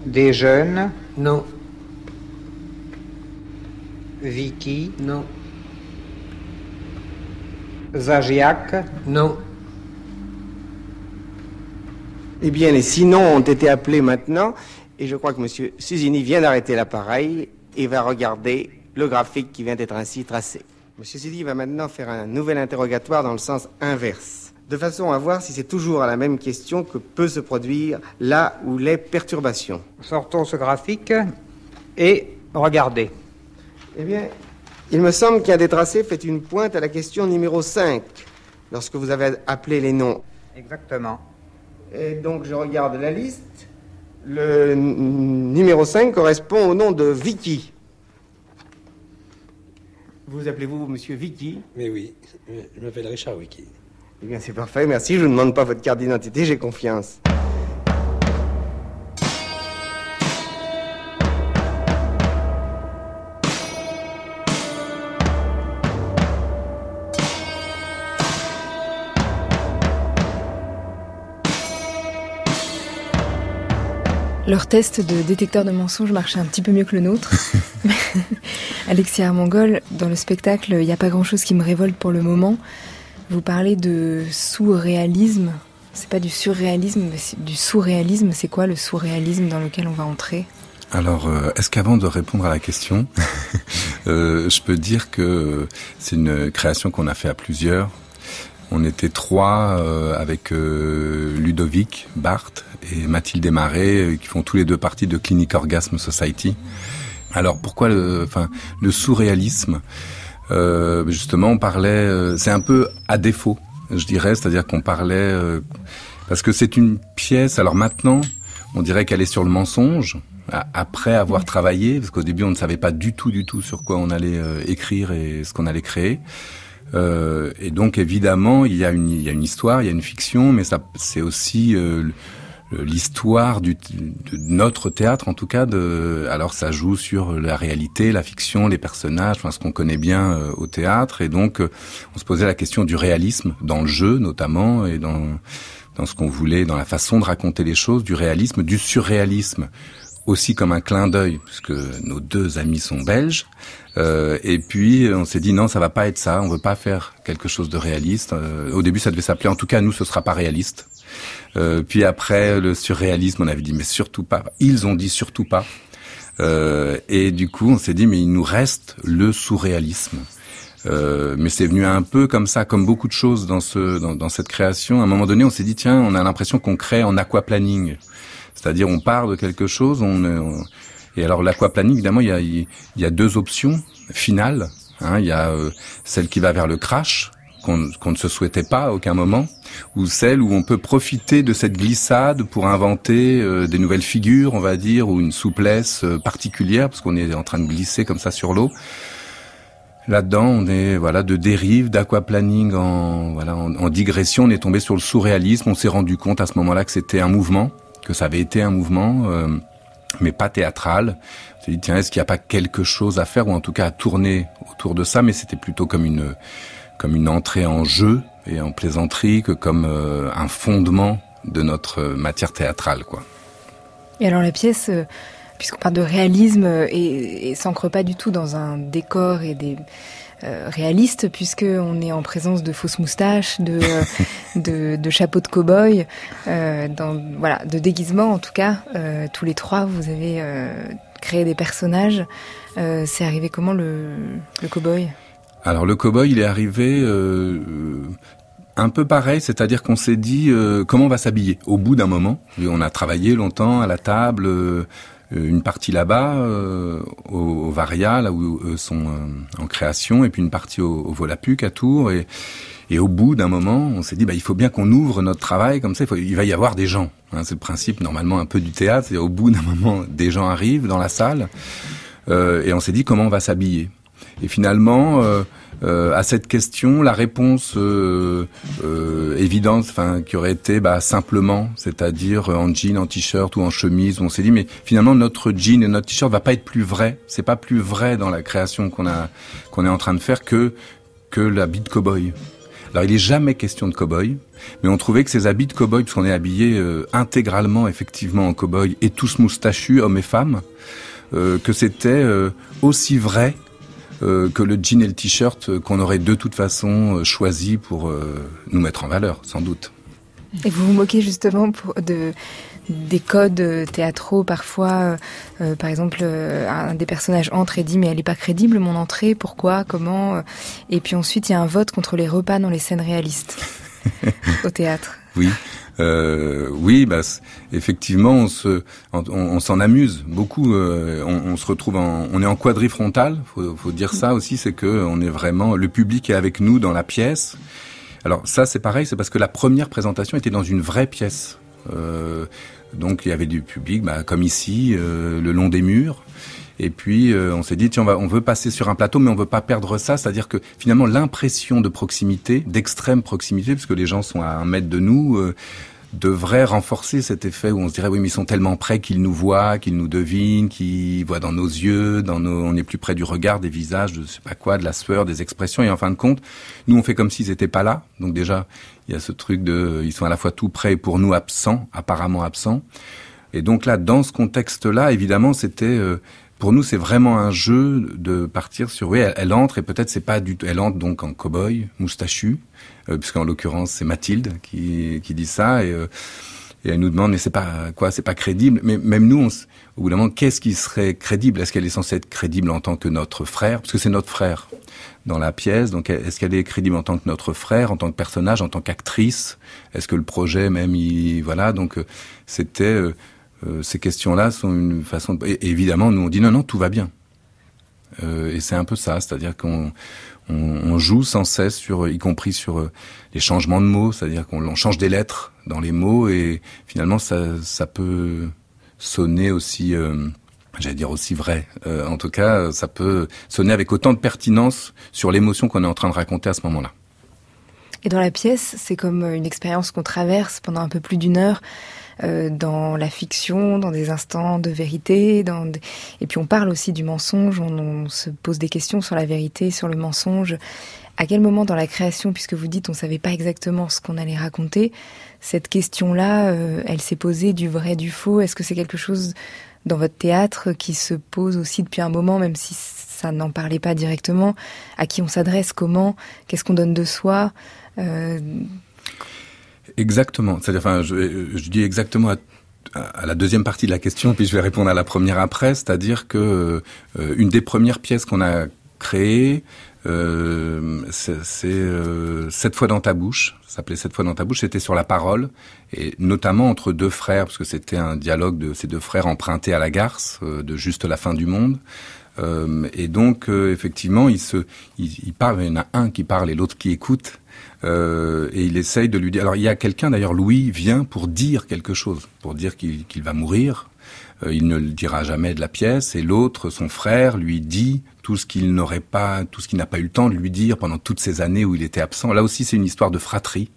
Des jeunes? Non. Vicky? Non. Zagiac Non. Eh bien, les six noms ont été appelés maintenant. Et je crois que monsieur Susini vient d'arrêter l'appareil et va regarder le graphique qui vient d'être ainsi tracé. Monsieur Susini va maintenant faire un nouvel interrogatoire dans le sens inverse. De façon à voir si c'est toujours à la même question que peut se produire là où les perturbations. Sortons ce graphique et regardez. Eh bien, il me semble qu'un des tracés fait une pointe à la question numéro 5, lorsque vous avez appelé les noms. Exactement. Et donc, je regarde la liste. Le numéro 5 correspond au nom de Vicky. Vous appelez-vous Monsieur Vicky? Mais oui, je m'appelle Richard Wiki. Eh bien, c'est parfait, merci. Je ne demande pas votre carte d'identité, j'ai confiance. Leur test de détecteur de mensonges marchait un petit peu mieux que le nôtre. Alexia Armangol, dans le spectacle Il n'y a pas grand-chose qui me révolte pour le moment, vous parlez de sous-réalisme. C'est pas du surréalisme, mais c'est du sous-réalisme. C'est quoi le sous-réalisme dans lequel on va entrer? Alors, euh, est-ce qu'avant de répondre à la question, euh, je peux dire que c'est une création qu'on a fait à plusieurs. On était trois euh, avec euh, Ludovic Barthes et Mathilde Desmarais euh, qui font tous les deux partie de Clinic Orgasm Society. Alors pourquoi le, enfin, le sous-réalisme Euh, Justement, on parlait, euh, c'est un peu à défaut, je dirais, c'est-à-dire qu'on parlait euh, parce que c'est une pièce. Alors maintenant, on dirait qu'elle est sur le mensonge. Après avoir travaillé, parce qu'au début on ne savait pas du tout, du tout sur quoi on allait euh, écrire et ce qu'on allait créer. Euh, et donc évidemment, il y a une, il y a une histoire, il y a une fiction, mais ça, c'est aussi euh, l'histoire du, de notre théâtre, en tout cas. De, alors ça joue sur la réalité, la fiction, les personnages, enfin ce qu'on connaît bien euh, au théâtre. Et donc, euh, on se posait la question du réalisme dans le jeu, notamment, et dans dans ce qu'on voulait, dans la façon de raconter les choses, du réalisme, du surréalisme aussi comme un clin d'œil, puisque nos deux amis sont belges. Euh, et puis on s'est dit non, ça va pas être ça. On veut pas faire quelque chose de réaliste. Euh, au début, ça devait s'appeler. En tout cas, nous, ce sera pas réaliste. Euh, puis après, le surréalisme, on avait dit mais surtout pas. Ils ont dit surtout pas. Euh, et du coup, on s'est dit mais il nous reste le sous-réalisme. Euh, mais c'est venu un peu comme ça, comme beaucoup de choses dans ce dans, dans cette création. À un moment donné, on s'est dit tiens, on a l'impression qu'on crée en aquaplaning. C'est-à-dire on part de quelque chose, on, on- et alors l'aquaplaning évidemment il y a y a deux options finales. Hein, il y a euh, celle qui va vers le crash qu'on ne se souhaitait pas à aucun moment, ou celle où on peut profiter de cette glissade pour inventer euh, des nouvelles figures, on va dire, ou une souplesse euh, particulière parce qu'on est en train de glisser comme ça sur l'eau. Là-dedans, on est voilà de dérive, d'aquaplaning en voilà en digression. On est tombé sur le surréalisme. On s'est rendu compte à ce moment-là que c'était un mouvement, que ça avait été un mouvement, euh, mais pas théâtral. On s'est dit tiens, est-ce qu'il n'y a pas quelque chose à faire ou en tout cas à tourner autour de ça Mais c'était plutôt comme une comme une entrée en jeu et en plaisanterie que comme euh, un fondement de notre matière théâtrale, quoi. Et alors la pièce, euh, puisqu'on parle de réalisme et, et s'ancre pas du tout dans un décor et des euh, réalistes, puisqu'on est en présence de fausses moustaches, de, euh, de, de chapeaux de cow-boy, euh, dans, voilà, de déguisements en tout cas. Euh, tous les trois, vous avez euh, créé des personnages. Euh, C'est arrivé comment le, le cow-boy? Alors le cow-boy, il est arrivé euh, un peu pareil, c'est-à-dire qu'on s'est dit euh, comment on va s'habiller au bout d'un moment. On a travaillé longtemps à la table, euh, une partie là-bas au, au, Varia, là où eux sont en création, et puis une partie au, au Volapuc à Tours. Et, au bout d'un moment, on s'est dit bah il faut bien qu'on ouvre notre travail comme ça. Il va y avoir des gens. Hein, c'est le principe normalement un peu du théâtre. C'est au bout d'un moment, des gens arrivent dans la salle, euh, et on s'est dit comment on va s'habiller. Et finalement, euh, euh, à cette question, la réponse euh, euh, évidente, enfin, qui aurait été bah, simplement, c'est-à-dire en jean, en t-shirt ou en chemise, on s'est dit, mais finalement notre jean et notre t-shirt va pas être plus vrai. C'est pas plus vrai dans la création qu'on a qu'on est en train de faire que que l'habit de cow-boy. Alors il est jamais question de cow-boy, mais on trouvait que ces habits de cow-boy, puisqu'on est habillé euh, intégralement effectivement en cow-boy et tous moustachus, hommes et femmes, euh, que c'était euh, aussi vrai euh, que le jean et le t-shirt qu'on aurait de toute façon euh, choisi pour euh, nous mettre en valeur, sans doute. Et vous vous moquez justement pour de des codes théâtraux parfois euh, par exemple euh, un des personnages entre et dit mais elle est pas crédible mon entrée pourquoi comment et puis ensuite il y a un vote contre les repas dans les scènes réalistes au théâtre oui euh, oui, bah, effectivement, on se, on, s'en amuse beaucoup. Euh, on, on, se retrouve, en, on est en quadrifrontal. Faut, faut dire ça aussi, c'est que on est vraiment, le public est avec nous dans la pièce. Alors ça, c'est pareil, c'est parce que la première présentation était dans une vraie pièce. Euh, donc il y avait du public, bah, comme ici, euh, le long des murs. Et puis euh, on s'est dit tiens on, va, on veut passer sur un plateau mais on veut pas perdre ça, c'est-à-dire que finalement l'impression de proximité, d'extrême proximité, puisque les gens sont à un mètre de nous, euh, devrait renforcer cet effet où on se dirait oui mais ils sont tellement près qu'ils nous voient, qu'ils nous devinent, qu'ils voient dans nos yeux, dans nos, on est plus près du regard, des visages, de je sais pas quoi, de la sueur, des expressions. Et en fin de compte nous on fait comme s'ils étaient pas là, donc déjà il y a ce truc de ils sont à la fois tout près et pour nous absents, apparemment absents. Et donc là, dans ce contexte-là, évidemment, c'était euh, pour nous, c'est vraiment un jeu de partir sur. Oui, elle, entre et peut-être c'est pas du tout. Elle entre donc en cow-boy, moustachu, euh, puisqu'en l'occurrence c'est Mathilde qui, qui dit ça et, euh, elle nous demande mais c'est pas quoi, c'est pas crédible? Mais même nous, on, au bout d'un moment, qu'est-ce qui serait crédible? Est-ce qu'elle est censée être crédible en tant que notre frère? Parce que c'est notre frère dans la pièce. Donc est-ce qu'elle est crédible en tant que notre frère, en tant que personnage, en tant qu'actrice? Est-ce que le projet même, il, voilà. Donc euh, c'était euh, ces questions-là sont une façon. De... Et évidemment, nous on dit non, non, tout va bien. Euh, et c'est un peu ça, c'est-à-dire qu'on on, joue sans cesse sur, y compris sur euh, les changements de mots, c'est-à-dire qu'on change des lettres dans les mots et finalement ça, ça peut sonner aussi. J'allais dire aussi vrai. En tout cas, ça peut sonner avec autant de pertinence sur l'émotion qu'on est en train de raconter à ce moment-là. Et dans la pièce, c'est comme une expérience qu'on traverse pendant un peu plus d'une heure euh, dans la fiction, dans des instants de vérité, dans des... et puis on parle aussi du mensonge, on, se pose des questions sur la vérité, sur le mensonge. À quel moment dans la création, puisque vous dites on savait pas exactement ce qu'on allait raconter, cette question-là, euh, elle s'est posée du vrai, du faux? Est-ce que c'est quelque chose dans votre théâtre qui se pose aussi depuis un moment, même si ça n'en parlait pas directement? À qui on s'adresse? Comment? Qu'est-ce qu'on donne de soi? Euh, Exactement. C'est-à-dire, enfin, je, je, dis exactement à, à, la deuxième partie de la question, puis je vais répondre à la première après. C'est-à-dire que euh, une des premières pièces qu'on a créées, euh, c'est euh, Sept fois dans ta bouche. Ça s'appelait Sept fois dans ta bouche. C'était sur la parole et notamment entre deux frères, parce que c'était un dialogue de ces deux frères empruntés à la garce euh, de juste la fin du monde. Euh, et donc, euh, effectivement, ils se, ils, ils parlent. Il y en a un qui parle et l'autre qui écoute. Euh, et il essaye de lui dire. Alors il y a quelqu'un d'ailleurs, Louis vient pour dire quelque chose, pour dire qu'il qu va mourir. Euh, il ne le dira jamais de la pièce. Et l'autre, son frère, lui dit tout ce qu'il n'aurait pas, tout ce qu'il n'a pas eu le temps de lui dire pendant toutes ces années où il était absent. Là aussi, c'est une histoire de fratrie.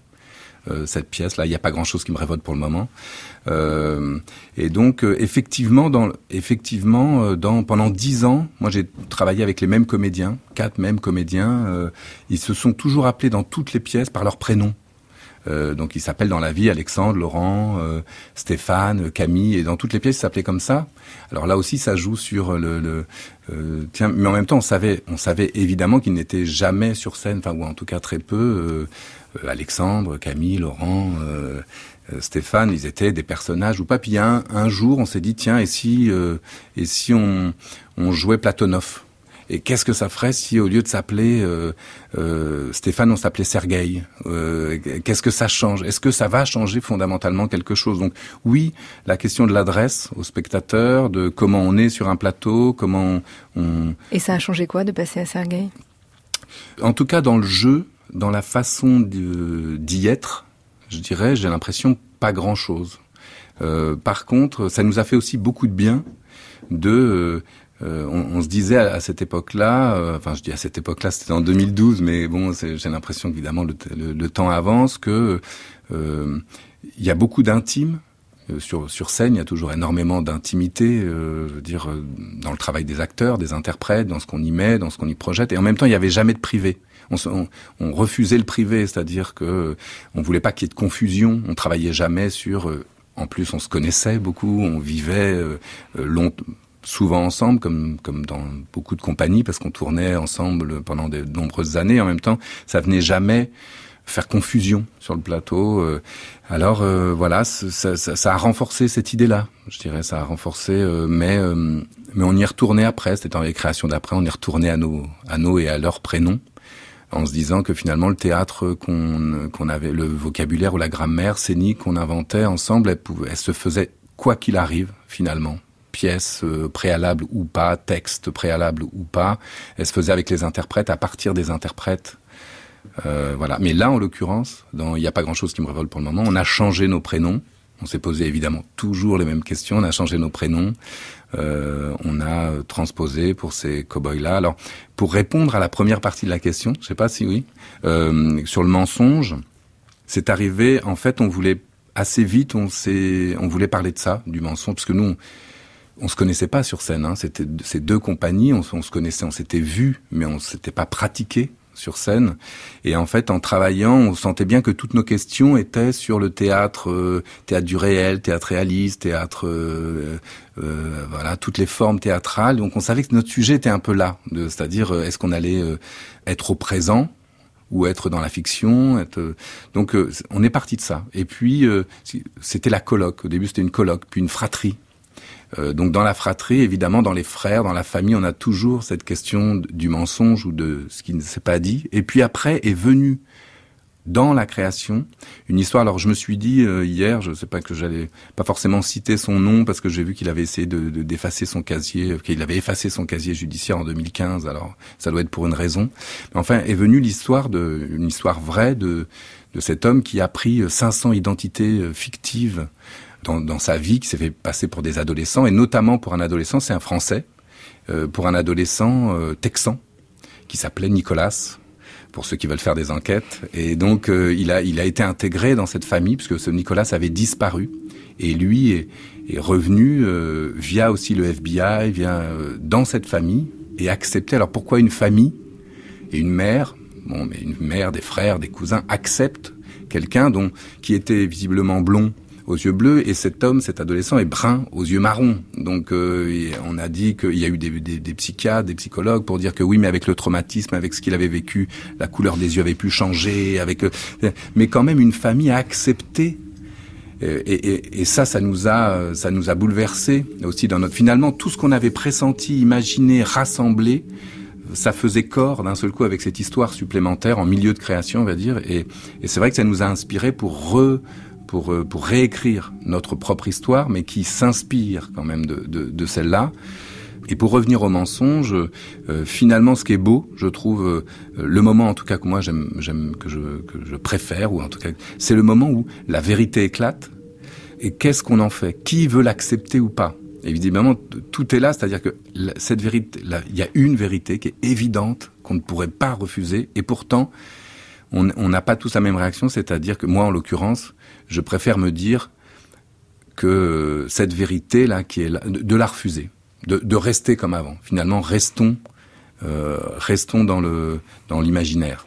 Euh, cette pièce là, il n'y a pas grand chose qui me révolte pour le moment. Euh, et donc euh, effectivement, pendant dix ans, moi j'ai travaillé avec les mêmes comédiens, quatre mêmes comédiens. Ils se sont toujours appelés dans toutes les pièces par leur prénom. Donc il s'appelle dans la vie Alexandre, Laurent, Stéphane, Camille, et dans toutes les pièces il s'appelait comme ça. Alors là aussi ça joue sur le, tiens, mais en même temps on savait, on savait évidemment qu'il n'était jamais sur scène, enfin ou en tout cas très peu. Euh, Alexandre, Camille, Laurent, Stéphane, ils étaient des personnages ou pas. Puis un, un jour on s'est dit tiens et si et si on on jouait Platonov? Et qu'est-ce que ça ferait si au lieu de s'appeler euh, euh, Stéphane, on s'appelait Sergueï? Euh, Qu'est-ce que ça change? Est-ce que ça va changer fondamentalement quelque chose? Donc oui, la question de l'adresse au spectateur, de comment on est sur un plateau, comment on... Et ça a changé quoi de passer à Sergueï? En tout cas, dans le jeu, dans la façon d'y être, je dirais, j'ai l'impression pas grand-chose. Euh, par contre, ça nous a fait aussi beaucoup de bien de euh, euh, on, se disait à, cette époque-là, enfin je dis à cette époque-là, c'était en 2012, mais bon, j'ai l'impression qu'évidemment le, temps avance, que il y a beaucoup d'intimes sur, scène, il y a toujours énormément d'intimité, dire, dans le travail des acteurs, des interprètes, dans ce qu'on y met, dans ce qu'on y projette, et en même temps, il n'y avait jamais de privé. On, refusait le privé, c'est-à-dire que on voulait pas qu'il y ait de confusion. On travaillait jamais sur. en plus, on se connaissait beaucoup, on vivait longtemps souvent ensemble, comme, dans beaucoup de compagnies, parce qu'on tournait ensemble pendant de nombreuses années. En même temps, ça venait jamais faire confusion sur le plateau. Euh. Alors euh, voilà, ça, a renforcé cette idée-là. Je dirais, ça a renforcé, euh, mais euh, on y retourné après. C'était dans les créations d'après, on y retourné à nos à nos et à leurs prénoms, en se disant que finalement le théâtre qu'on qu'on avait, le vocabulaire ou la grammaire scénique qu'on inventait ensemble, elle, pouvait, elle se faisait quoi qu'il arrive finalement pièce euh, préalable ou pas, texte préalable ou pas. Elle se faisait avec les interprètes, à partir des interprètes. Euh, voilà. Mais là, en l'occurrence, il n'y a pas grand-chose qui me révolte pour le moment. On a changé nos prénoms. On s'est posé évidemment toujours les mêmes questions. On a changé nos prénoms. Euh, on a transposé pour ces cow-boys-là. Alors, pour répondre à la première partie de la question, je sais pas si oui, euh, sur le mensonge, c'est arrivé. En fait, on voulait assez vite, on on voulait parler de ça, du mensonge, parce que nous, on se connaissait pas sur scène. Hein. C'était ces deux compagnies, on, on se connaissait, on s'était vu, mais on s'était pas pratiqué sur scène. Et en fait, en travaillant, on sentait bien que toutes nos questions étaient sur le théâtre, euh, théâtre du réel, théâtre réaliste, théâtre, euh, euh, voilà, toutes les formes théâtrales. Donc, on savait que notre sujet était un peu là, c'est-à-dire euh, est-ce qu'on allait être au présent ou être dans la fiction. Donc, on est parti de ça. Et puis, c'était la colloque. Au début, c'était une colloque, puis une fratrie euh, donc dans la fratrie, évidemment, dans les frères, dans la famille, on a toujours cette question du mensonge ou de ce qui ne s'est pas dit. Et puis après est venue dans la création une histoire. Alors je me suis dit euh, hier, je ne sais pas que j'allais pas forcément citer son nom parce que j'ai vu qu'il avait essayé de, de d'effacer son casier, euh, qu'il avait effacé son casier judiciaire en 2015. Alors ça doit être pour une raison. Mais enfin est venue l'histoire de une histoire vraie de de cet homme qui a pris 500 identités fictives dans, dans sa vie, qui s'est fait passer pour des adolescents, et notamment pour un adolescent, c'est un Français, euh, pour un adolescent euh, texan, qui s'appelait Nicolas, pour ceux qui veulent faire des enquêtes. Et donc, euh, il, a, il a été intégré dans cette famille, puisque ce Nicolas avait disparu. Et lui est, est revenu euh, via aussi le FBI, via, euh, dans cette famille, et accepté. Alors pourquoi une famille et une mère, bon, mais une mère, des frères, des cousins, acceptent quelqu'un dont qui était visiblement blond aux yeux bleus et cet homme, cet adolescent est brun aux yeux marrons. Donc euh, on a dit qu'il y a eu des, des, des, psychiatres, des psychologues pour dire que oui, mais avec le traumatisme, avec ce qu'il avait vécu, la couleur des yeux avait pu changer. Avec, euh, mais quand même une famille a accepté et, et, et, ça, ça nous a, ça nous a bouleversé aussi dans notre. Finalement, tout ce qu'on avait pressenti, imaginé, rassemblé, ça faisait corps d'un seul coup avec cette histoire supplémentaire en milieu de création, on va dire. Et, et c'est vrai que ça nous a inspiré pour re, pour, euh, pour réécrire notre propre histoire, mais qui s'inspire quand même de, de, de celle-là. Et pour revenir au mensonge, euh, finalement, ce qui est beau, je trouve, euh, le moment en tout cas que moi j'aime, j'aime que je, que je préfère, ou en tout cas, c'est le moment où la vérité éclate. Et qu'est-ce qu'on en fait? Qui veut l'accepter ou pas? Évidemment, tout est là, c'est-à-dire que cette vérité, il y a une vérité qui est évidente, qu'on ne pourrait pas refuser, et pourtant, on n'a pas tous la même réaction, c'est-à-dire que moi, en l'occurrence, je préfère me dire que cette vérité-là, qui est de, la refuser, de, rester comme avant. Finalement, restons, euh, restons dans dans l'imaginaire.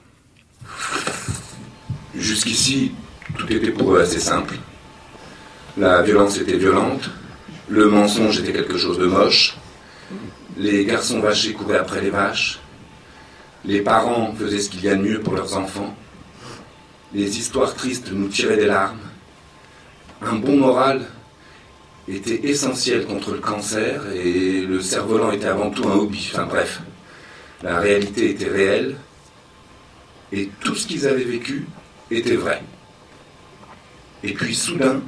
Jusqu'ici, Tout était pour eux assez simple. La violence était violente, le mensonge était quelque chose de moche, les garçons vachés couraient après les vaches, les parents faisaient ce qu'il y a de mieux pour leurs enfants, les histoires tristes nous tiraient des larmes. Un bon moral était essentiel contre le cancer et le cerf-volant était avant tout un hobby. Enfin bref, la réalité était réelle et tout ce qu'ils avaient vécu était vrai. Et puis soudain,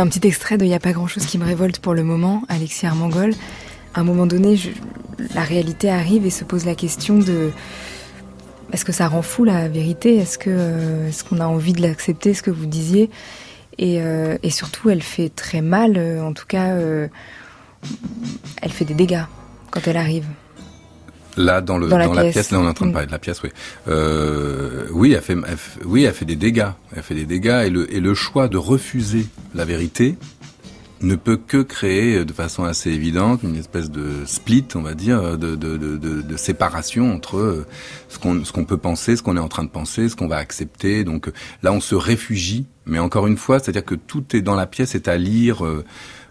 Un petit extrait de Y a pas grand chose qui me révolte pour le moment, Alexis Armangol. À un moment donné, la réalité arrive et se pose la question de est-ce que ça rend fou la vérité? Est-ce que euh, est-ce qu'on a envie de l'accepter Ce que vous disiez? Et, euh, surtout, elle fait très mal. euh, en tout cas, elle fait des dégâts quand elle arrive. Là, dans, le, Dans dans, la la, pièce. là, on est en train de parler de la pièce, oui. Euh, oui, elle fait, elle oui, elle fait des dégâts. Elle fait des dégâts et le, et le choix de refuser la vérité ne peut que créer de façon assez évidente une espèce de split, on va dire, de, de, de, séparation entre euh, ce qu'on ce qu'on peut penser, ce qu'on est en train de penser, ce qu'on va accepter. Donc euh, là, on se réfugie, mais encore une fois, c'est-à-dire que tout est dans la pièce, est à lire euh,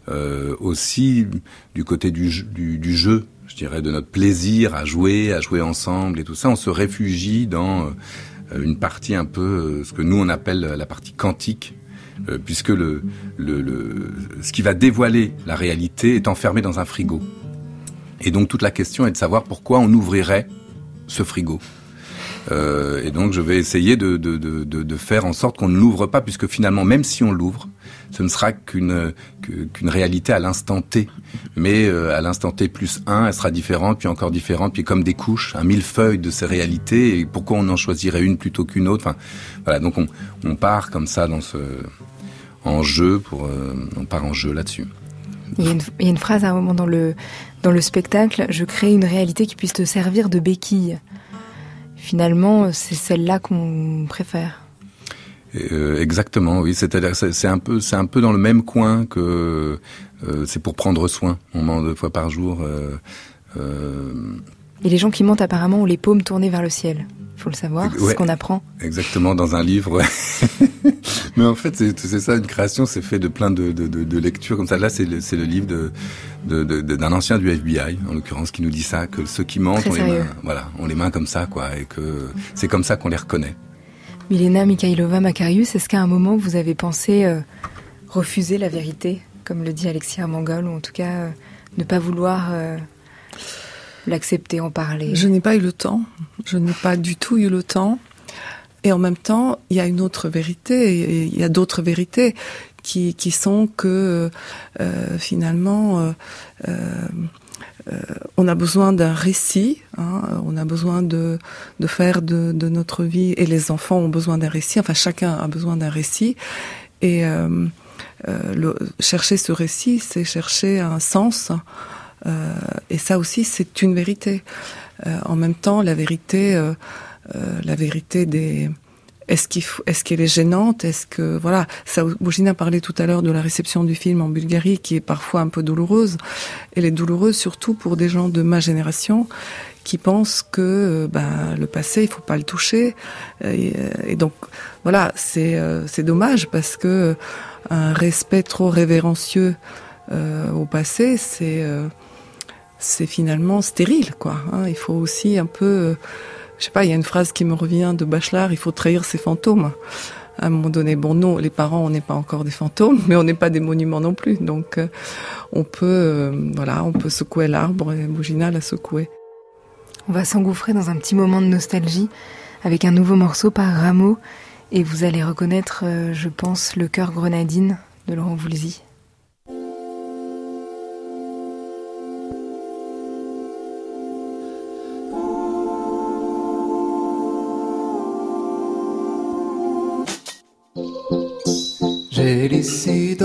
euh, aussi du côté du, du jeu, je dirais, de notre plaisir à jouer, à jouer ensemble et tout ça. On se réfugie dans euh, une partie un peu, euh, ce que nous on appelle la partie quantique, euh, puisque le, le, le, ce qui va dévoiler la réalité est enfermé dans un frigo. Et donc toute la question est de savoir pourquoi on ouvrirait ce frigo. Euh, et donc je vais essayer de, de, de, de, de faire en sorte qu'on ne l'ouvre pas, puisque finalement, même si on l'ouvre, ce ne sera qu'une qu'une réalité à l'instant T. Mais euh, à l'instant T plus un, elle sera différente, puis encore différente, puis comme des couches, un millefeuille de ces réalités. Et pourquoi on en choisirait une plutôt qu'une autre? Enfin, voilà. Donc on, on part comme ça dans ce en jeu pour euh, on part en jeu là-dessus. Il y, a une, il y a une phrase à un moment dans le, dans le spectacle, je crée une réalité qui puisse te servir de béquille. Finalement, c'est celle-là qu'on préfère. Euh, exactement, oui. C'est-à-dire, c'est c'est un peu, c'est un peu dans le même coin que euh, c'est pour prendre soin. On ment deux fois par jour. euh, euh, Et les gens qui mentent apparemment ont les paumes tournées vers le ciel. Il faut le savoir, c'est Ouais. ce qu'on apprend. Exactement, dans un livre. ouais. Mais en fait, c'est c'est ça, une création, c'est fait de plein de, de, de, de lectures comme ça. Là, c'est le, c'est le livre d'un ancien du FBI, en l'occurrence, qui nous dit ça, que ceux qui mentent ont les mains, voilà, ont les mains comme ça, quoi, et que c'est comme ça qu'on les reconnaît. Milena Mikhailova Makarius, est-ce qu'à un moment vous avez pensé euh, refuser la vérité, comme le dit Alexis Armangol, ou en tout cas euh, ne pas vouloir euh, l'accepter, en parler? Je n'ai pas eu le temps. Je n'ai pas du tout eu le temps. Et en même temps, il y a une autre vérité, il y a d'autres vérités qui, sont que finalement, on a besoin d'un récit, hein, on a besoin de, de faire de, de notre vie, et les enfants ont besoin d'un récit, enfin chacun a besoin d'un récit. Et euh, euh, le, chercher ce récit, c'est chercher un sens. Euh, et ça aussi, c'est une vérité. Euh, en même temps, la vérité, euh, euh, la vérité des est-ce qu'il est-ce qu'elle est gênante? Est-ce que voilà ça Bougina parlait tout à l'heure de la réception du film en Bulgarie qui est parfois un peu douloureuse. Elle est douloureuse surtout pour des gens de ma génération qui pensent que euh, ben, le passé il faut pas le toucher et, euh, donc voilà c'est euh, c'est dommage parce que un respect trop révérencieux au passé c'est c'est finalement stérile, quoi. hein. Il faut aussi un peu, je sais pas, il y a une phrase qui me revient de Bachelard, il faut trahir ses fantômes. À un moment donné, bon, non, les parents, on n'est pas encore des fantômes, mais on n'est pas des monuments non plus. Donc, euh, on peut, euh, voilà, on peut secouer l'arbre et Bougina l'a secoué. On va s'engouffrer dans un petit moment de nostalgie avec un nouveau morceau par Rameau et vous allez reconnaître, euh, je pense, le cœur grenadine de Laurent Voulzy. J'ai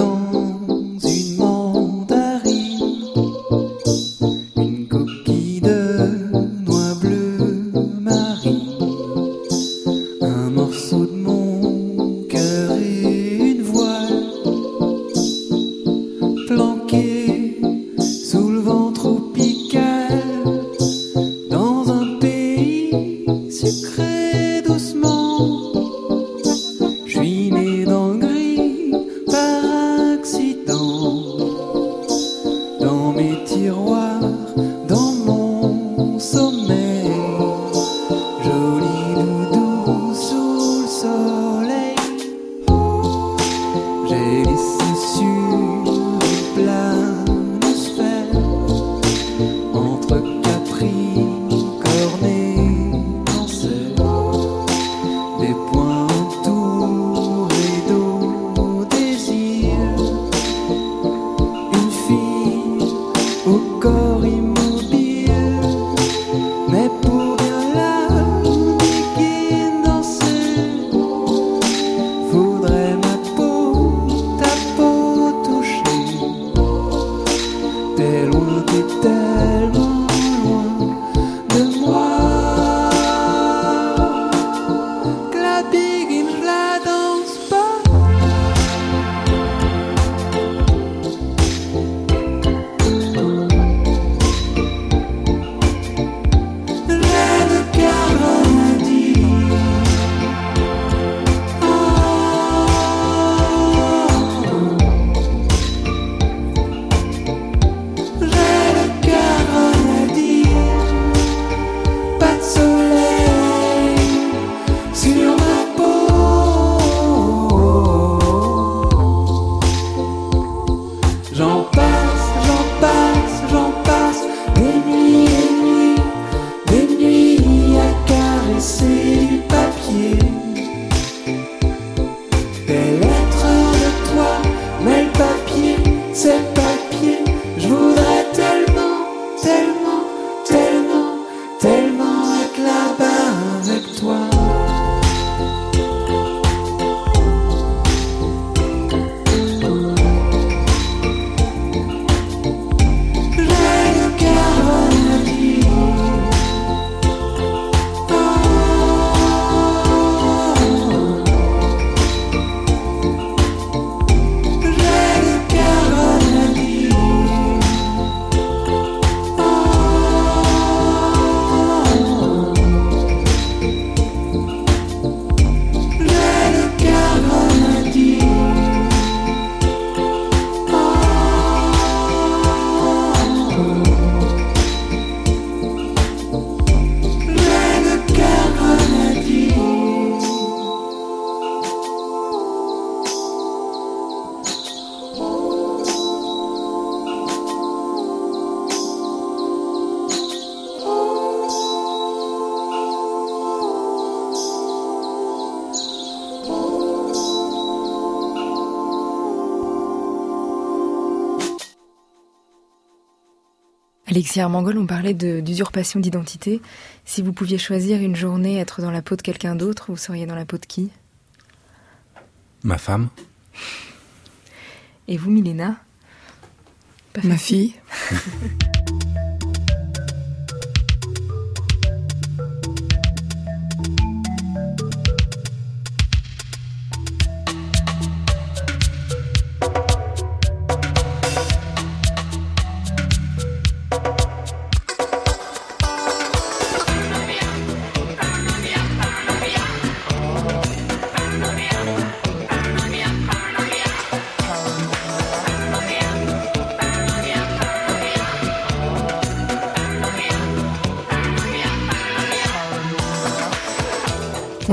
Armangol, on parlait de- d'usurpation d'identité. Si vous pouviez choisir une journée, être dans la peau de quelqu'un d'autre, vous seriez dans la peau de qui? Ma femme Et vous, Milena? Pas Ma facile. fille.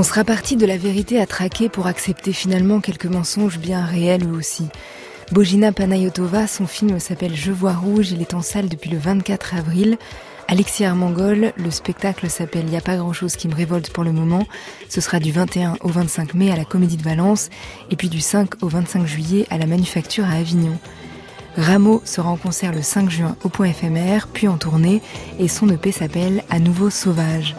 On sera parti de la vérité à traquer pour accepter finalement quelques mensonges bien réels eux aussi. Bojina Panayotova, son film s'appelle Je vois rouge, il est en salle depuis le 24 avril. Alexis Armangol, le spectacle s'appelle Y a pas grand chose qui me révolte pour le moment. Ce sera du 21 au 25 mai à la Comédie de Valence et puis du 5 au 25 juillet à la Manufacture à Avignon. Rameau sera en concert le 5 juin au point éphémère, puis en tournée, et son EP s'appelle À nouveau sauvage.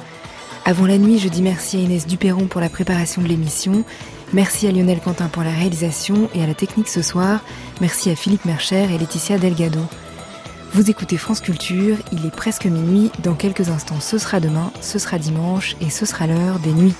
Avant la nuit, je dis merci à Inès Duperron pour la préparation de l'émission. Merci à Lionel Quentin pour la réalisation et à la technique ce soir. Merci à Philippe Mercher et Laetitia Delgado. Vous écoutez France Culture, il est presque minuit. Dans quelques instants, ce sera demain, ce sera dimanche et ce sera l'heure des nuits.